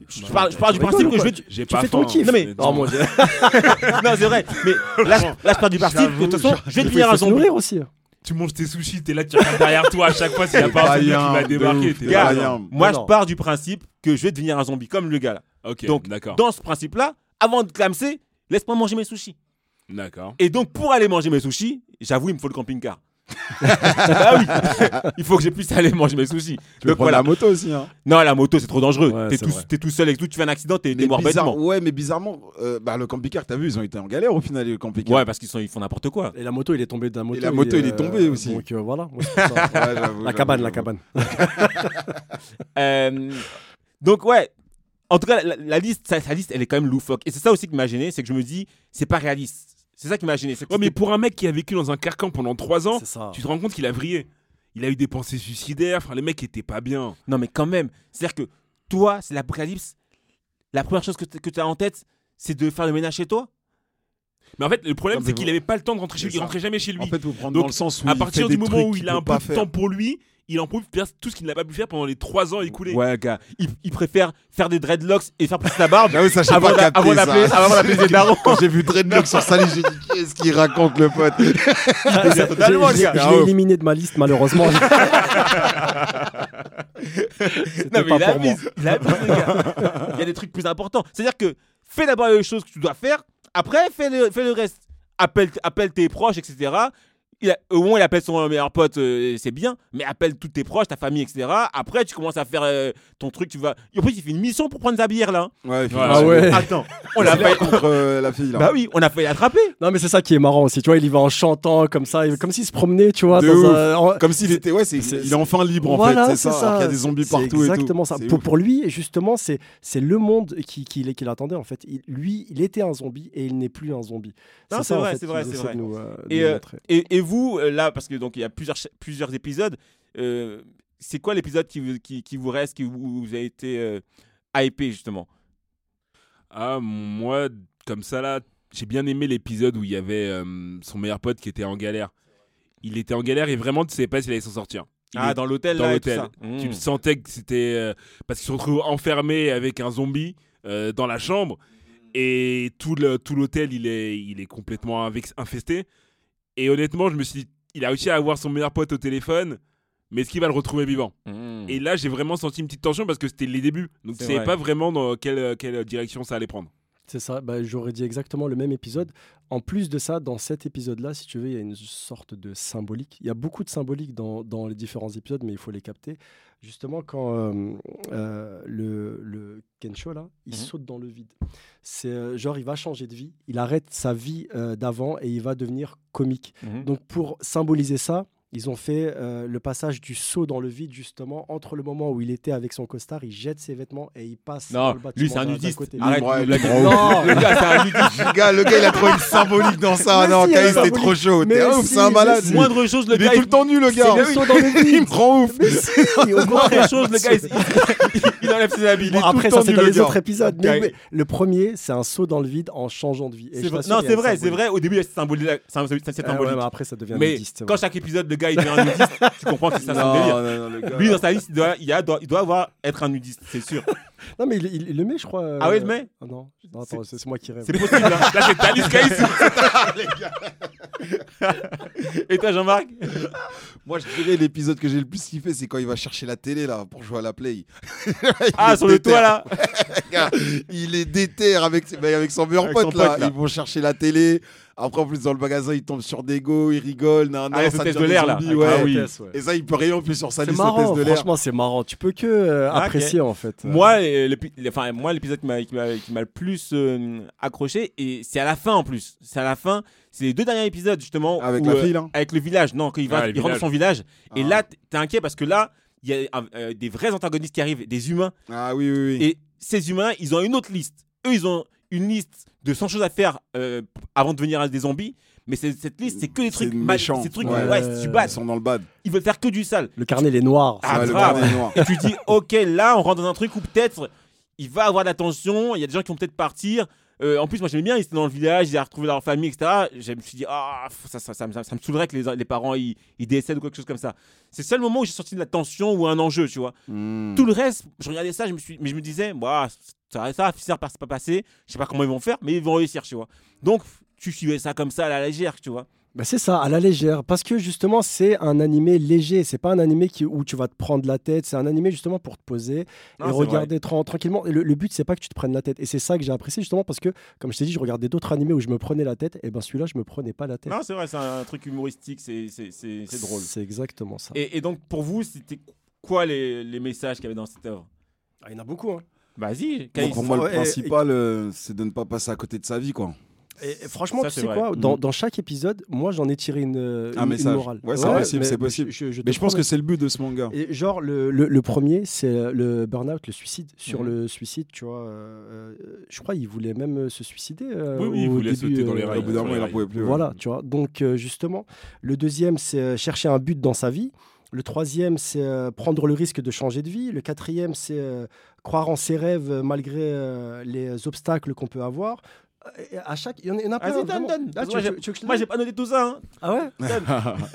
Je parle, je parle du principe que je vais. J'ai tu pas fais ton kiff. Non, mais- Oh non, c'est vrai. Mais là, je- là, je pars du principe que de toute façon, je vais devenir un zombie. aussi. Tu manges tes sushis, t'es là, tu regardes derrière toi à chaque fois s'il n'y a pas un zombie qui va débarquer. Moi, je pars du principe que je vais devenir un zombie, comme le gars là. Donc, d'accord. Dans ce principe-là, avant de clamser, laisse-moi manger mes sushis. D'accord. Et donc, pour aller manger mes sushis, j'avoue, il me faut le camping-car. Ah oui, il faut que je puisse aller manger mes sushis. Tu Donc prendre voilà. la moto aussi, hein. Non, la moto, c'est trop dangereux. Ouais, t'es, tout, t'es tout seul et tout, tu fais un accident, t'es, t'es mort bizarre- bêtement. ouais, mais bizarrement, euh, bah, le camping-car, t'as vu, ils ont été en galère au final, le camping-car. Ouais, parce qu'ils sont, ils font n'importe quoi. Et la moto, il est tombé la moto. la moto, il est tombé aussi. Donc euh, voilà. Ça. Ouais, j'avoue, La j'avoue, cabane, la cabane. Euh, donc, ouais. En tout cas, la, la liste, sa, sa liste, elle est quand même loufoque. Et c'est ça aussi qui m'a gêné, c'est que je me dis, c'est pas réaliste. C'est ça qui m'a gêné. c'est que Ouais, mais pour un mec qui a vécu dans un carcan pendant 3 ans, C'est ça. tu te rends compte qu'il a vrillé. Il a eu des pensées suicidaires. Enfin, les mecs étaient pas bien. Non, mais quand même. C'est-à-dire que toi, c'est l'apocalypse. La première chose que tu as en tête, c'est de faire le ménage chez toi? Mais en fait, le problème, c'est qu'il vous- avait pas le temps de rentrer chez lui. Il rentrait jamais chez lui. En fait, vous prendre Donc, dans le sens où à partir du moment où il a un peu pas de temps pour lui, il en faire tout ce qu'il n'a pas pu faire pendant les 3 ans écoulés. Ouais, gars. Il, il préfère faire des dreadlocks et faire pousser la barbe J'avoue, ça, j'ai avant, pas d'a- capté avant ça. d'appeler avant d'appeler des darons. Quand j'ai vu Dreadlock sur sa liste, j'ai dit qu'est-ce qu'il raconte le pote totalement, gars. Je Ah l'ai ouais. éliminé de ma liste, malheureusement. Non, mais pas il pour moi. abuse. Il abuse, le gars. Il y a des trucs plus importants. C'est-à-dire que fais d'abord les choses que tu dois faire. Après, fais le, fais le reste. appelle, appelle tes proches, etc. Il a- au moins, il appelle son meilleur pote, euh, c'est bien, mais appelle tous tes proches, ta famille, etc. Après, tu commences à faire euh, ton truc, tu vas. Et en plus, il fait une mission pour prendre sa bière là. Ouais, il Voilà. Ah ouais. Attends, on l'a Il failli. contre euh, la fille là. Bah oui, on a failli l'attraper. Non, mais c'est ça qui est marrant aussi. Tu vois, il y va en chantant comme ça, il- comme s'il se promenait, tu vois. De dans ouf. un- en- Comme s'il était, ouais, c'est, c'est- il est enfin libre en Voilà, fait, c'est ça. alors qu'il y a des zombies C'est partout et tout. exactement ça. Pour, pour lui, justement, c'est c'est le monde qui, qui, qui l'attendait en fait. Il- lui, il était un zombie et il n'est plus un zombie. Non, c'est vrai, c'est vrai, c'est vrai. Et, vous, euh, là, parce que donc il y a plusieurs, épisodes, euh, c'est quoi l'épisode qui, vous- qui, qui vous reste, qui vous, avez été euh, hypé justement? Ah, moi, comme ça là, j'ai bien aimé l'épisode où il y avait euh, son meilleur pote qui était en galère. Il était en galère et vraiment, tu savais pas s'il allait s'en sortir. Il Ah, est- dans l'hôtel dans l'hôtel. Tu le sentais que c'était. parce qu'il se retrouve enfermé avec un zombie dans la chambre. Et tout l'hôtel, il est, il est complètement infesté. Et honnêtement, je me suis dit, il a réussi à avoir son meilleur pote au téléphone. Mais est-ce qu'il va le retrouver vivant? Mmh. Et là, j'ai vraiment senti une petite tension parce que c'était les débuts. Donc, tu C'est savais pas vraiment dans quelle, quelle direction ça allait prendre. C'est ça, bah, j'aurais dit exactement le même épisode. En plus de ça, dans cet épisode-là, si tu veux, il y a une sorte de symbolique. Il y a beaucoup de symbolique dans, dans les différents épisodes, mais il faut les capter. Justement, quand euh, euh, le, le Kensho, là, il Mhm. saute dans le vide. C'est euh, genre, il va changer de vie, il arrête sa vie d'avant et il va devenir comique. Mhm. Donc pour symboliser ça, ils ont fait euh, le passage du saut dans le vide justement entre le moment où il était avec son costard, il jette ses vêtements et il passe dans Non, le bâtiment lui c'est un d'un nudiste. côté. Arrête, Ouais, le, gars, Non. le gars, c'est un nudiste. Le gars, le gars, il a trouvé une symbolique dans ça. Mais non, si, il une t'es trop chaud. T'es un ouf, si, c'est un malade. si. Moindre chose, le Il est gars. tout le temps nu, le gars. C'est le saut dans le Il vide. me rend ouf. Mais si, au. Moindre chose, le gars, il, il- il enlève ses habits. Bon, tout après, ça, c'est dans le les autres épisodes. Mais, Ok. mais le premier, c'est un saut dans le vide en changeant de vie. Et vrai- Non, c'est vrai, c'est vrai. Au début, c'est symbolique. Ouais, symbolique. après, ça devient Mais nudiste. quand chaque épisode, le gars, il devient un nudiste, tu comprends que c'est ça son délire. Lui, dans sa liste, il doit avoir être un nudiste, c'est sûr. Non, mais il, il- il le met, je crois. euh, Ah ouais, il le met Ah non, non attends, c'est moi qui rêve. C'est possible. hein. Là, c'est liste, Kaïs. Et toi, Jean-Marc? Moi, je dirais l'épisode que j'ai le plus kiffé, c'est quand il va chercher la télé là pour jouer à la play. Ah, sur le toit, là Gars, il est déter avec, avec son meilleur Avec pote, son là. pote, là. Ils vont chercher la télé. Après, en plus, dans le magasin, il tombe sur des go, il rigole. nan, Ah, nan, les ça devient de l'air, là. Ah ouais. oui. Et ça, il peut rien plus sur sa C'est liste marrant, hôtesse de l'air. franchement, c'est marrant. Tu peux que euh, Ah, apprécier en fait. Moi, euh, enfin, moi, l'épisode qui m'a qui m'a- qui m'a le plus euh, accroché, et c'est à la fin en plus. C'est à la fin. C'est les deux derniers épisodes justement. Avec où, la fille, là Avec le village. Non, quand il va, Ah, il rentre dans son village. Et Ah. là, t'es inquiet parce que là, il y a euh, des vrais antagonistes qui arrivent, des humains. Ah oui, oui, oui. Et ces humains, ils ont une autre liste. Eux, ils ont une liste de 100 choses à faire euh, avant de devenir des zombies. Mais c'est- cette liste, c'est que des trucs mal, méchant. ces trucs, Ouais. du bad. Ils sont dans le bad. Ils veulent faire que du sale. Le carnet, il est noir. Ah, Ouais, le carnet est noir. Et tu dis, ok, là, on rentre dans un truc où peut-être il va avoir de l'attention, il y a des gens qui vont peut-être partir. Euh, en plus, moi, j'aimais bien, ils étaient dans le village, ils ont retrouvé leur famille, etc. Je me suis dit, ah, ça, ça, ça, me- ça me saoulerait que les, les parents ils, ils décèdent ou quelque chose comme ça. C'est le seul moment où j'ai senti de la tension ou un enjeu, tu vois. Hmm. Tout le reste, je regardais ça, je me suis, mais je me disais, bah, ça, ça se pas passer. Je sais pas comment ils vont faire, mais ils vont réussir, tu vois. Donc, tu suivais ça comme ça à la légère, tu vois. Bah, c'est ça, à la légère. Parce que justement, c'est un animé léger. C'est pas un animé qui, où tu vas te prendre la tête. C'est un animé justement pour te poser Non, et regarder tra- tranquillement. Et le, le but, c'est pas que tu te prennes la tête. Et c'est ça que j'ai apprécié justement parce que, comme je t'ai dit, je regardais d'autres animés où je me prenais la tête. Et ben celui-là, je me prenais pas la tête. Non, c'est vrai, c'est un truc humoristique, c'est c'est- c'est- c'est drôle. C'est exactement ça. Et, et donc, pour vous, c'était quoi les, les messages qu'il y avait dans cette œuvre? Ah, il y en a beaucoup. hein. Vas-y, Bon, pour moi, le et- principal, euh, c'est de ne pas passer à côté de sa vie, quoi. Et, et franchement, Ça, tu sais vrai. quoi dans, Mhm. dans chaque épisode, moi, j'en ai tiré une, euh, Un une- une message. morale. Ouais, c'est possible, mais- c'est possible. je- je te Mais je pense que c'est le but de ce manga. Et genre, le, le- le premier, c'est le burn-out, le suicide. Sur le suicide, tu vois, euh, euh, je crois qu'il voulait même euh, se suicider. euh, Oui, oui, il au voulait début, sauter dans les euh, rails. Au bout d'un moment, il en rails. pouvait plus. ouais. Voilà, tu vois. Donc, euh, justement, le deuxième, c'est euh, chercher un but dans sa vie. Le troisième, c'est euh, prendre le risque de changer de vie. Le quatrième, c'est euh, croire en ses rêves euh, malgré euh, les obstacles qu'on peut avoir. À chaque, il y en a, il y en a plein. Vas-y, donne. Ah, Moi, tu, j'ai- tu- tu Moi, pas noté tout ça. hein. Ah ouais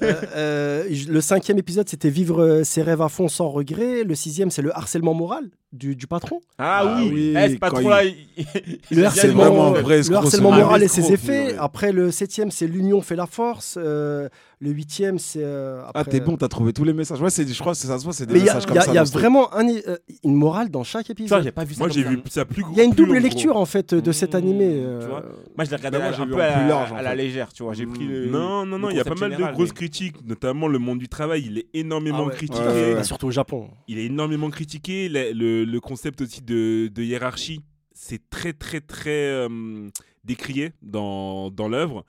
Euh, euh, Le cinquième épisode, c'était vivre euh, ses rêves à fond sans regret. Le sixième, c'est le harcèlement moral. Du, du patron. Ah, Ah oui, oui, Eh, quand trop il- il- Le harcèlement, vraiment un euh, vrai le harcèlement moral et escroc, ses effets. Après, le septième, c'est l'union fait la force. Euh, le huitième, c'est. euh, Ah, t'es bon, t'as trouvé tous les messages. Ouais, c'est, je crois ça se voit, c'est des Mais il y a, messages comme a- ça. il y a ce vraiment un, euh, une morale dans chaque épisode. j'ai pas vu ça. Moi, j'ai vu ça plus Il y a une double lecture gros. en fait de cet Mmh, animé. tu euh, vois. Moi, je l'ai regardé Bah, moi, un j'ai vu peu à, plus large, en à la légère, tu vois. J'ai pris le. Non, non, non, il y a pas mal de grosses critiques, notamment le monde du travail. Il est énormément Ah ouais. critiqué. Surtout au Japon. Il est énormément critiqué. Le, le- le concept aussi de, de hiérarchie, c'est très, très, très euh, décrié dans, dans l'œuvre.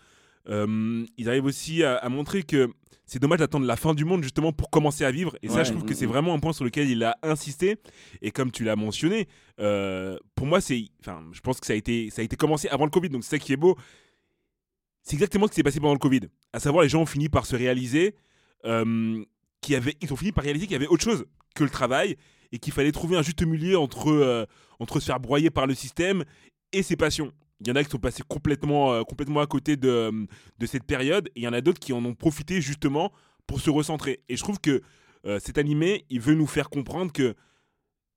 Euh, ils arrivent aussi à, à montrer que c'est dommage d'attendre la fin du monde justement pour commencer à vivre. Et ça, je trouve que Mm, c'est mm. vraiment un point sur lequel il a insisté. Et comme tu l'as mentionné, euh, pour moi, c'est, enfin, je pense que ça a été, ça a été commencé avant le Covid. Donc c'est ça qui est beau. C'est exactement ce qui s'est passé pendant le Covid. À savoir, les gens ont fini par se réaliser euh, qu'il y avait, ils ont fini par réaliser qu'il y avait autre chose que le travail et qu'il fallait trouver un juste milieu entre, euh, entre se faire broyer par le système et ses passions. Il y en a qui sont passés complètement, euh, complètement à côté de, de cette période et il y en a d'autres qui en ont profité justement pour se recentrer. Et je trouve que euh, cet animé, il veut nous faire comprendre que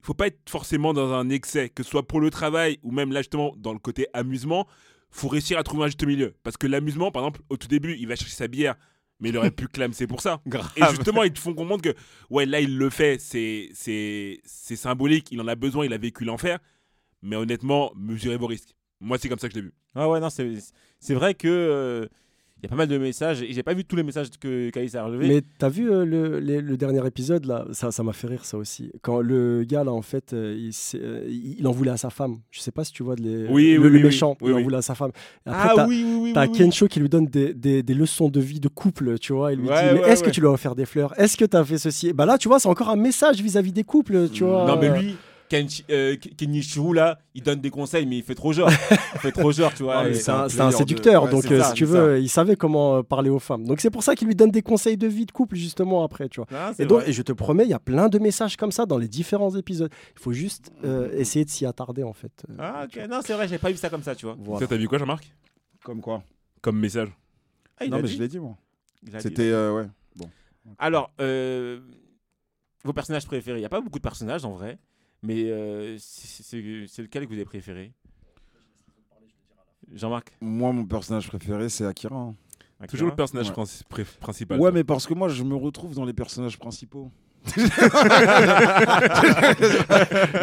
faut pas être forcément dans un excès, que ce soit pour le travail ou même là justement dans le côté amusement, faut réussir à trouver un juste milieu. Parce que l'amusement, par exemple, au tout début, il va chercher sa bière, mais il aurait pu clamser pour ça. Et justement, ils te font comprendre que, ouais, là, il le fait, c'est, c'est, c'est symbolique, il en a besoin, il a vécu l'enfer. Mais honnêtement, mesurez vos risques. Moi, c'est comme ça que je l'ai vu. Ah ouais, non, c'est c'est vrai que. euh, y a pas mal de messages. et J'ai pas vu tous les messages que Caïs a relevés. Mais t'as vu euh, le, le dernier épisode là Ça ça m'a fait rire ça aussi. Quand le gars là en fait, euh, il, euh, il en voulait à sa femme. Je sais pas si tu vois de les, Oui, le, oui, le oui, oui. méchant. Oui, il en voulait à sa femme. Après, ah t'as- oui, oui, oui. T'as. Kensho qui lui donne des, des- des leçons de vie de couple, tu vois. Il lui Ouais, dit, ouais, est-ce que tu lui as offert des fleurs? Est-ce que tu as fait ceci? Bah là, tu vois, c'est encore un message vis-à-vis des couples, tu vois. Non, mais lui, Kenchi- euh, là, il donne des conseils, mais il fait trop genre. il fait trop genre, tu vois. C'est un un, c'est un player de- séducteur, ouais, donc euh, ça, si tu veux, il savait comment euh, parler aux femmes. Donc c'est pour ça qu'il lui donne des conseils de vie de couple justement après, tu vois. Ah, Et donc, vrai. et je te promets, il y a plein de messages comme ça dans les différents épisodes. Il faut juste euh, essayer de s'y attarder en fait. Ah, ok. Non, c'est vrai, j'ai pas vu ça comme ça, tu vois. voilà. T'as vu quoi, Jean-Marc? Comme quoi? Comme message Ah, il Non, mais dit. je l'ai dit, moi. C'était. euh, ouais. Alors, euh, vos personnages préférés. Il n'y a pas beaucoup de personnages en vrai, mais euh, c'est lequel que vous avez préféré? Jean-Marc? Moi, mon personnage préféré, c'est Akira. hein. Toujours le personnage Ouais. principal. Ouais, mais parce que moi, je me retrouve dans les personnages principaux.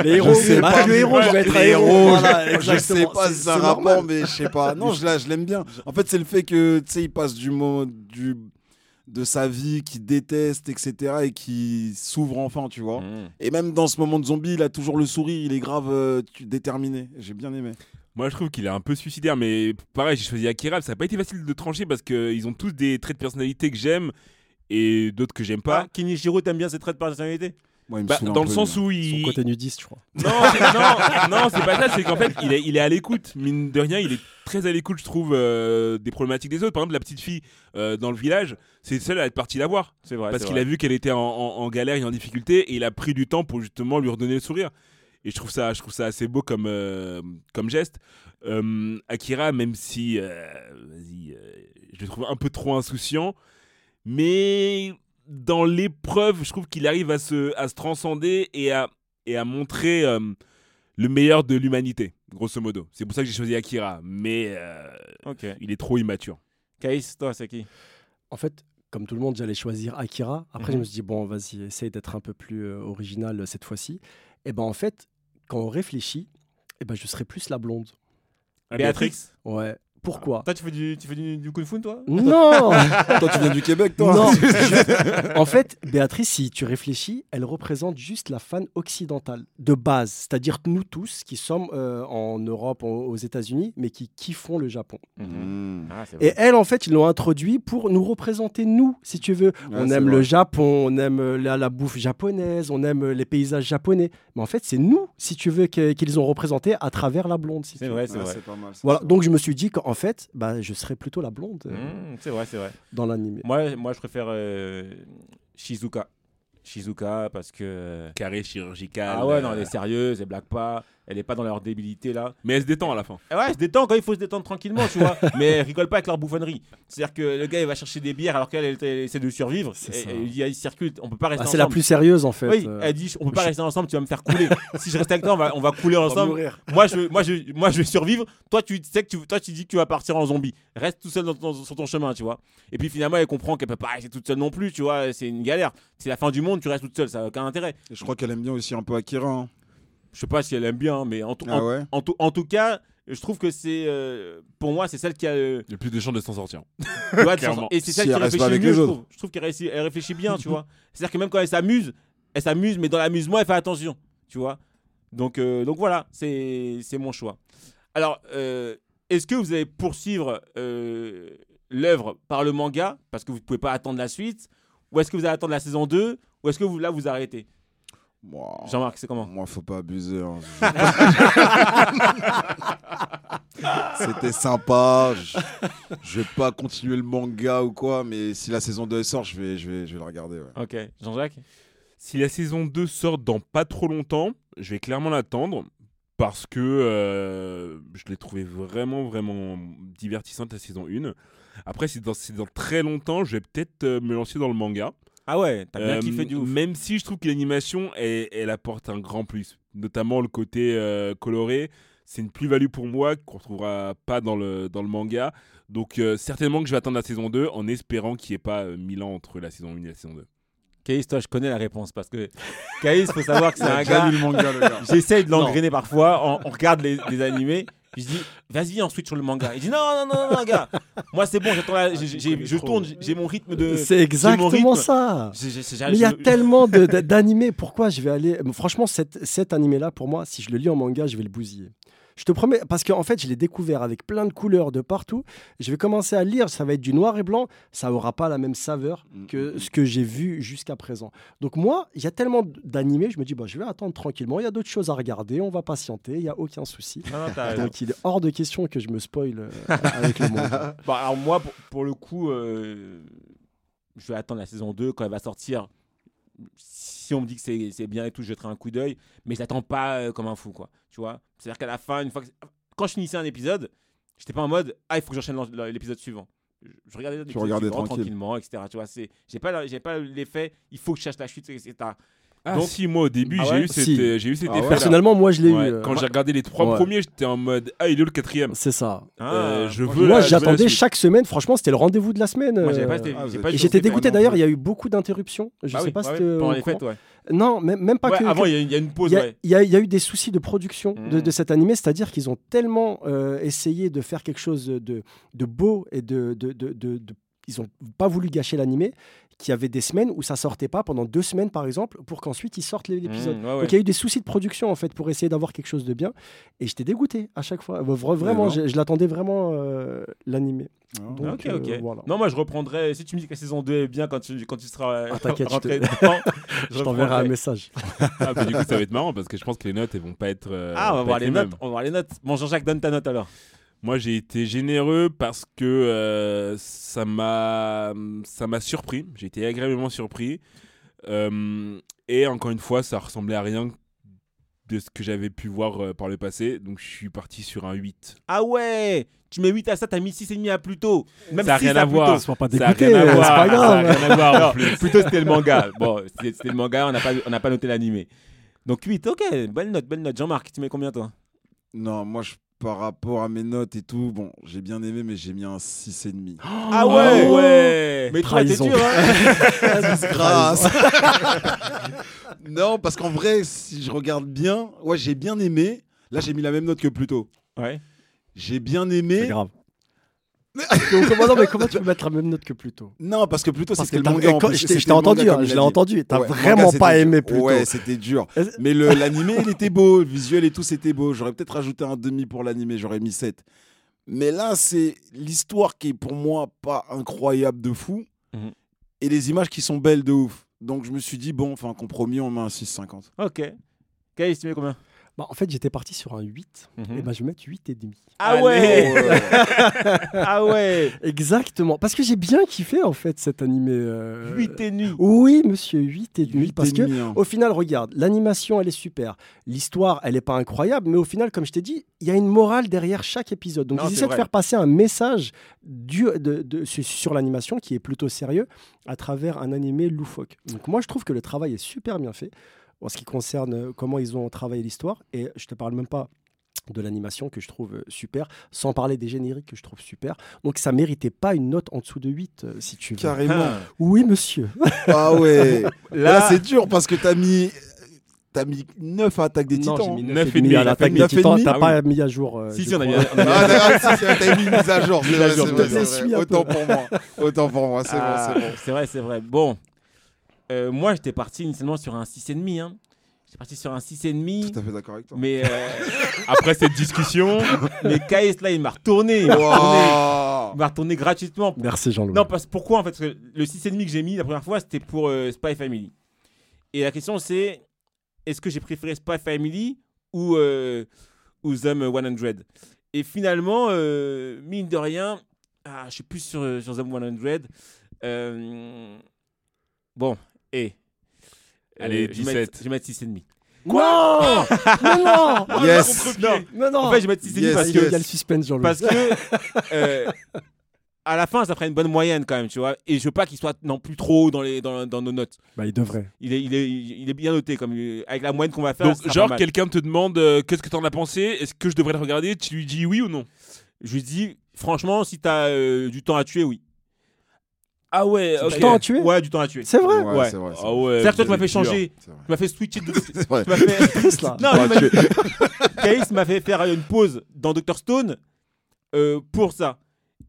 Les héros, Je sais pas. le héros, je vais être un Les héros. Voilà, je sais pas C'est- si c'est un c'est rapport, mais je sais pas. Non, je, la- je l'aime bien. En fait, c'est le fait que, tu sais, il passe du mot, du, de sa vie, qu'il déteste, etc., et qui s'ouvre enfin, tu vois. Mmh. Et même dans ce moment de zombie, il a toujours le sourire, il est grave euh, tu- déterminé. J'ai bien aimé. Moi, je trouve qu'il est un peu suicidaire, mais pareil, j'ai choisi Akira. Ça n'a pas été facile de trancher parce qu'ils ont tous des traits de personnalité que j'aime et d'autres que j'aime Pas pas. Kenichiro, t'aimes bien ses traits de personnalité? Moi, il me Bah, saoule un dans le peu, sens lui. où Son il. côté nudiste, je crois. Non, c'est- non, non, c'est pas ça. C'est qu'en fait, il est, il est à l'écoute. Mine de rien, il est très à l'écoute, je trouve, euh, des problématiques des autres. Par exemple, la petite fille euh, dans le village, c'est celle à être partie la voir. C'est vrai. parce c'est qu'il vrai. a vu qu'elle était en, en- en galère et en difficulté et il a pris du temps pour justement lui redonner le sourire. Et je trouve ça, je trouve ça assez beau comme, euh, comme geste. Euh, Akira, même si euh, vas-y, euh, je le trouve un peu trop insouciant, mais dans l'épreuve, je trouve qu'il arrive à se, à se transcender et à, et à montrer euh, le meilleur de l'humanité, grosso modo. C'est pour ça que j'ai choisi Akira, mais euh, il est trop immature. Caïs, toi, c'est qui? En fait, comme tout le monde, j'allais choisir Akira. Après, je Mhm. me suis dit, bon, vas-y, essaye d'être un peu plus euh, original cette fois-ci. Et ben en fait, quand on réfléchit, eh ben, je serais plus la blonde. Béatrix? Ouais. Pourquoi Toi, tu fais du, tu fais du, du kung fu, toi? Non Toi, tu viens du Québec, toi Non, je- En fait, Béatrice, si tu réfléchis, elle représente juste la fan occidentale de base, c'est-à-dire nous tous qui sommes euh, en Europe, en- aux États-Unis, mais qui kiffons le Japon. Mmh. Ah, c'est vrai. Et elle, en fait, ils l'ont introduit pour nous représenter, nous, si tu veux. on c'est aime vrai. le Japon, on aime euh, la, la bouffe japonaise, on aime euh, les paysages japonais. Mais en fait, c'est nous, si tu veux, que- qu'ils ont représenté à travers la blonde. si C'est tu veux. vrai, c'est Ouais, vrai. c'est pas mal. ça, Voilà, donc je me suis dit qu'en fait, bah, je serais plutôt la blonde euh, Mmh, c'est vrai, c'est vrai. dans l'animé. Moi, moi, je préfère euh, Shizuka. Shizuka parce que. Carré chirurgical. Ah ouais, non, euh, elle est sérieuse, elle blague pas. Elle est pas dans leur débilité là. Mais elle se détend à la fin. Et ouais, elle se détend quand il faut se détendre tranquillement, tu vois. Mais elle rigole pas avec leur bouffonnerie. C'est-à-dire que le gars il va chercher des bières alors qu'elle elle, elle essaie de survivre. C'est Et- ça. et il, y a- il circule, on peut pas rester Ah, c'est la plus sérieuse en fait. Oui, euh, elle dit on peut pas je- rester ensemble, tu vas me faire couler. si je reste avec toi, on va, on va couler va ensemble. Moi je, moi, je, moi, je vais survivre. Toi, tu sais que tu, toi, tu dis que tu vas partir en zombie. Reste tout seul dans ton- sur ton chemin, tu vois. Et puis finalement, elle comprend qu'elle peut pas rester toute seule non plus, tu vois. C'est une galère. C'est la fin du monde, tu restes toute seule, ça n'a aucun intérêt. Et je crois qu'elle aime bien aussi un peu Akira. hein. Je sais pas si elle aime bien, hein, mais en, tout- Ah en, ouais en tout, en tout cas, je trouve que c'est, euh, pour moi, c'est celle qui a, euh, Il y a plus de chances de s'en sortir. tu vois, Clairement. et c'est Si celle qui elle reste pas réfléchit avec mieux, les je autres. trouve. Je trouve qu'elle elle réfléchit bien, tu vois. C'est-à-dire que même quand elle s'amuse, elle s'amuse, mais dans l'amusement, elle fait attention, tu vois. Donc, euh, donc voilà, c'est c'est mon choix. Alors, euh, est-ce que vous allez poursuivre euh, l'œuvre par le manga parce que vous ne pouvez pas attendre la suite? Ou est-ce que vous allez attendre la saison 2 Ou est-ce que vous, là, vous arrêtez? Moi, Jean-Marc, c'est comment? Moi, faut pas abuser. hein. C'était sympa. Je, je vais pas continuer le manga ou quoi, mais si la saison 2 sort, je vais, je vais, je vais la regarder. ouais. Ok, Jean-Jacques? Si la saison 2 sort dans pas trop longtemps, je vais clairement l'attendre parce que euh, je l'ai trouvé vraiment, vraiment divertissante la saison 1. Après, si dans, si dans très longtemps, je vais peut-être euh, me lancer dans le manga. Ah ouais, t'as bien Euh, kiffé du ouf. Même si je trouve que l'animation, elle, elle apporte un grand plus. Notamment le côté euh, coloré. C'est une plus-value pour moi qu'on retrouvera pas dans le, dans le manga. Donc euh, certainement que je vais attendre la saison 2 en espérant qu'il n'y ait pas euh, 1000 ans entre la saison 1 et la saison 2. Caïs, toi, je connais la réponse parce que Caïs, faut savoir que c'est un gars. le manga, gars. J'essaye de l'engrainer parfois. On, on regarde les, les animés. Je dis, vas-y, on switch sur le manga. Il dit, non, non, non, non, non, gars. Moi, c'est bon, j'attends la- j'ai- j'ai- je tourne, j'ai- mon rythme de. C'est exactement ça. Mais il y a tellement d'animés. Pourquoi je vais aller. Franchement, cet, cet animé-là, pour moi, si je le lis en manga, je vais le bousiller. Je te promets, parce qu'en fait, je l'ai découvert avec plein de couleurs de partout. Je vais commencer à lire, ça va être du noir et blanc. Ça aura pas la même saveur que ce que j'ai vu jusqu'à présent. Donc, moi, il y a tellement d'animés, je me dis, bah, je vais attendre tranquillement. Il y a d'autres choses à regarder, on va patienter, il n'y a aucun souci. Donc, il est hors de question que je me spoil euh, avec le manga. Bon, alors, moi, pour, pour le coup, euh, je vais attendre la saison 2 quand elle va sortir. Si on me dit que c'est c'est bien et tout, je jetterai un coup d'œil. Mais je l'attends pas euh, comme un fou, quoi. Tu vois? C'est-à-dire qu'à la fin, une fois que... quand je finissais un épisode, j'étais pas en mode ah il faut que j'enchaîne l'épisode suivant. Je- regardais l'épisode regardais suivant tranquille. tranquillement, etc. Tu vois, c'est j'ai pas pas l'effet il faut que je cherche la chute, etc. Ah Donc- si, moi au début, Ah j'ai ouais eu, cet, Si. euh, j'ai eu cet Ah ouais. Personnellement, moi, je l'ai Ouais, eu. euh, Quand j'ai regardé les trois Ouais. premiers, j'étais en mode ah il est où le quatrième? C'est ça. Euh, je moi, veux Moi, la- je veux la j'attendais chaque semaine. Franchement, c'était le rendez-vous de la semaine. Moi, j'avais pas, été- ah, pas Et j'étais dégoûté d'ailleurs, il y a eu beaucoup d'interruptions. Je Bah sais oui, pas bah si les fêtes, ouais. Non, même, même pas Ouais, que. avant, il y, y a une pause, il y, a- ouais. il y a, il y a eu des soucis de production de, Mm. de cet animé, c'est-à-dire qu'ils ont tellement euh, essayé de faire quelque chose de, de beau et de, de, de- de- de- Ils n'ont pas voulu gâcher l'animé, qu'il y avait des semaines où ça sortait pas, pendant deux semaines par exemple, pour qu'ensuite ils sortent l'épisode. Mmh, ouais, ouais. Donc il y a eu des soucis de production en fait pour essayer d'avoir quelque chose de bien, et j'étais dégoûté à chaque fois. Vra- Vraiment, je, je l'attendais vraiment euh, l'animé. Ah. Donc, ok, ok. euh, voilà. Non, moi je reprendrai. Si tu me dis que la saison 2 est bien quand tu, quand tu seras euh, Ah, t'inquiète, je rentré te- dedans, Je t'enverrai un message. Ah, bah, du coup, ça va être marrant parce que je pense que les notes, elles vont pas être. euh, Ah, on va voir les mêmes. notes. On va voir les notes. Bon, Jean-Jacques, donne ta note alors. Moi, j'ai été généreux parce que euh, ça m'a ça m'a surpris. J'ai été agréablement surpris. Euh, et encore une fois, ça ressemblait à rien de ce que j'avais pu voir euh, par le passé. Donc, je suis parti sur un 8. Ah ouais Tu mets 8 à ça, t'as mis 6,5 à Pluto. Même Ça a 6 rien à voir. Pluto. Sois pas Ça a dégoûté, rien à c'est voir. pas Ça a rien à voir en Non, plus. Plutôt c'était le manga. Bon, c'était c'était le manga, on n'a pas, on n'a pas noté l'animé. Donc 8, ok, belle note, belle note. Jean-Marc, tu mets combien toi? Non, moi, je, par rapport à mes notes et tout, bon, j'ai bien aimé, mais j'ai mis un 6,5. Ah ouais ouais Mais toi, t'es Trahison. dur, hein Grâce. non, parce qu'en vrai, si je regarde bien, ouais, j'ai bien aimé. Là, j'ai mis la même note que plus tôt. Ouais. J'ai bien C'est aimé. grave. Donc, comment, non, mais comment tu peux mettre la même note que plus tôt Non, parce que plutôt Parce c'était le manga. en plus, je t'ai entendu, hein, je l'ai entendu. T'as Ouais, vraiment manga, pas aimé tôt. Ouais, c'était dur. Mais l'animé, il était beau. Le visuel et tout, c'était beau. J'aurais peut-être rajouté un demi pour l'animé. J'aurais mis 7. Mais là, c'est l'histoire qui est pour moi pas incroyable de fou. Mhm. Et les images qui sont belles de ouf. Donc je me suis dit, bon, enfin, compromis, on met un 6,50. Ok. Caïs, tu mets combien? Bah, en fait, j'étais parti sur un 8. Mhm. Et ben, je vais mettre 8 et demi. Ah ouais Ouais. Ah ouais Exactement. Parce que j'ai bien kiffé, en fait, cet animé. euh, 8 et demi. Oui, monsieur, 8 et demi. Huit Parce et que hein. Au final, regarde, l'animation, elle est super. L'histoire, elle n'est pas incroyable, mais au final, comme je t'ai dit, il y a une morale derrière chaque épisode. Donc, essaient de faire passer un message du, de, de- sur, sur l'animation qui est plutôt sérieux à travers un animé loufoque. Donc, moi, je trouve que le travail est super bien fait en ce qui concerne euh, comment ils ont travaillé l'histoire. Et je te parle même pas de l'animation que je trouve euh, super, sans parler des génériques que je trouve super. Donc ça méritait pas une note en dessous de 8, euh, si tu veux. Carrément. Ah. Oui, monsieur. Ah ouais. Là, Là, c'est dur parce que t'as mis. T'as mis 9 à Attaque des non, Titans. j'ai mis Neuf 9 et demi, à l'attaque des titans. demi. T'as Ah pas mis à jour. euh, Si, je si, on a mis- a mis- Ah, si, si, t'as mis une mise à jour. Mise à jour, à jour. Autant pour moi. Autant pour moi, c'est bon, Ah, c'est bon. C'est vrai, c'est vrai. Bon, Euh, moi j'étais parti initialement sur un 6,5. Hein. J'étais parti sur un 6,5. Tout à fait d'accord avec toi. Mais, euh, Après cette discussion, mais Kaïs, là, il m'a retourné. Il m'a retourné, Wow. gratuitement. Merci Jean-Louis. Non, parce, pourquoi en fait? Parce que le 6,5 que j'ai mis la première fois, c'était pour euh, Spy Family. Et la question c'est est-ce que j'ai préféré Spy Family ou, euh, ou Them 100 Et finalement, euh, mine de rien, ah, je suis plus sur, sur Them 100. Euh, bon, et. Allez, je vais mettre- 17. Je vais mettre 6,5. Non Mais non Yes. Non, Mais non en fait, je vais mettre 6,5 Yes, parce il y a que il y a le suspense parce que euh, à la fin, ça ferait une bonne moyenne quand même, tu vois. Et je veux pas qu'il soit non plus trop haut dans, les, dans, dans nos notes. Bah, il devrait. Il est, il est, il est bien noté, comme euh, avec la moyenne qu'on va faire. donc genre quelqu'un te demande euh, qu'est-ce que t'en as pensé, est-ce que je devrais le regarder, tu lui dis oui ou non? Je lui dis, franchement, si t'as euh, du temps à tuer, oui. Ah ouais, Du temps à tuer Ouais, du temps à tuer. C'est vrai Ouais, Ouais. c'est vrai. c'est Ah ouais. C'est-à-dire que toi, tu m'as fait changer. C'est vrai. Tu m'as fait switcher de. C'est vrai. tu m'as fait. Là. Non, mais. Caïs m'a fait faire une pause dans Dr Stone euh, pour ça.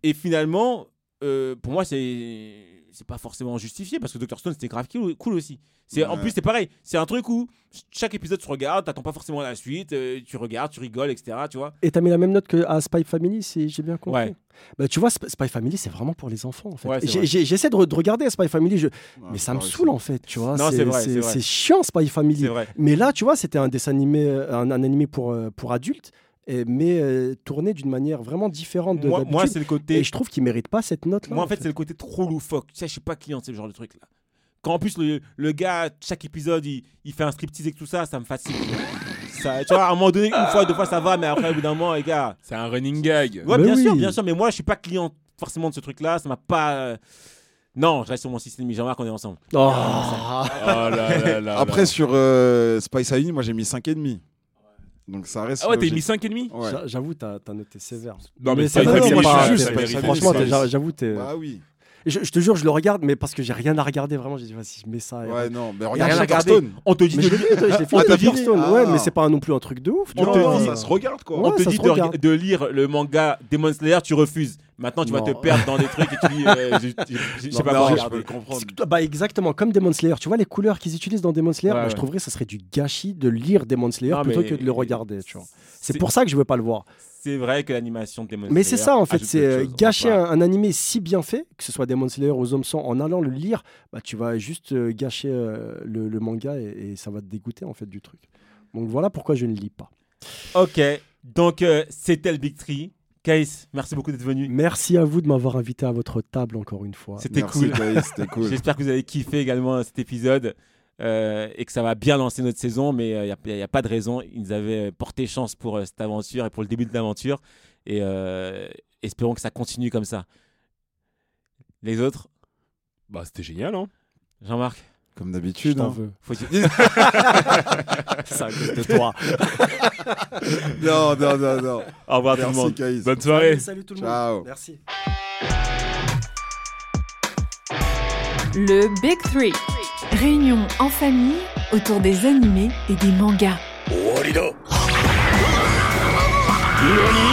Et finalement, euh, pour moi, c'est c'est pas forcément justifié parce que Dr Stone c'était grave cool, aussi. C'est en plus c'est pareil, c'est un truc où chaque épisode se regarde, t'attends pas forcément la suite, euh, tu regardes, tu rigoles, etc. Tu vois. Et t'as mis la même note que à Spy Family, si j'ai bien compris. Ouais. Bah, tu vois, Sp- Spy Family, c'est vraiment pour les enfants, en fait. Ouais, J'essaie de, re- de regarder Spy Family, je- Ouais, mais ça me saoule, en fait, tu vois. Non, c'est chiant, Spy Family. Mais là, tu vois, c'était un dessin animé, euh, un, un animé pour, euh, pour adultes, et- mais euh, tourné d'une manière vraiment différente de Moi, moi c'est le côté. Et je trouve qu'il mérite pas cette note-là. Moi, en fait, c'est le côté trop loufoque. Tu sais, je suis pas client de ce genre de truc là. Quand en plus le, le gars, chaque épisode, il, il fait un striptease et tout ça, ça me fatigue. ça, tu vois, à un moment donné, une fois, deux fois, ça va, mais après, au bout d'un moment, les gars. C'est un running gag. Ouais, Mais bien sûr, oui. bien sûr, mais moi, je suis pas client forcément de ce truc-là. Ça m'a pas. euh, Non, je reste sur mon 6,5. Jean-Marc, on est ensemble. Oh. Oh là là là Après, là. sur euh, Spice Family, moi j'ai mis 5,5. Donc ça reste. Ah ouais, t'as mis 5,5 Ouais. J'a- J'avoue, t'as as noté sévère. Non, mais Mais c'est- Franchement, j'avoue, t'es. Bah oui. Je, je te jure, je le regarde, mais parce que j'ai rien à regarder vraiment. J'ai dit, vas-y, je mets ça. Ouais, non, mais regarde rien à Dr. regarder. Stone. On te dit Mais de je l'ai lire. On te dit- Ah. ouais, mais c'est pas non plus un truc de ouf. tu On vois. te Non, dit- ça se regarde quoi. Ouais, On te dit de, de lire le manga Demon Slayer, tu refuses. Maintenant, tu vas te perdre dans des trucs et tu dis, euh, je- je- je- je sais pas non, je peux le comprendre. Bah exactement, comme Demon Slayer. Tu vois les couleurs qu'ils utilisent dans Demon Slayer Ouais, bah, ouais. Je trouverais que ça serait du gâchis de lire Demon Slayer Non, plutôt mais- que de le regarder. C'est pour ça que je veux pas le voir. C'est vrai que l'animation de Demon Mais c'est Slayer ça en fait, c'est euh, gâcher un, un animé si bien fait, que ce soit Demon Slayer ou Zom 100, en allant le lire, bah, tu vas juste euh, gâcher euh, le, le manga et, et ça va te dégoûter en fait du truc. Donc voilà pourquoi je ne lis pas. Ok, donc c'était le Big Tree. Kaïs, merci beaucoup d'être venu. Merci à vous de m'avoir invité à votre table encore une fois. C'était cool. J'espère que vous avez kiffé également cet épisode euh, et que ça va bien lancer notre saison, mais il n'y a, pas de raison. Ils nous avaient porté chance pour euh, cette aventure et pour le début de l'aventure. Et euh, espérons que ça continue comme ça. Les autres, Bah, c'était génial, hein. Jean-Marc, Comme Je d'habitude. t'en hein. veux. faut cause de toi. Non, non, non, non. au revoir tout le Merci, monde. Kaïs. Bonne soirée. Salut tout le Ciao. monde. Merci. Le Big Three. Réunion en famille autour des animés et des mangas. 終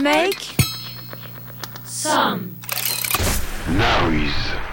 Make some noise.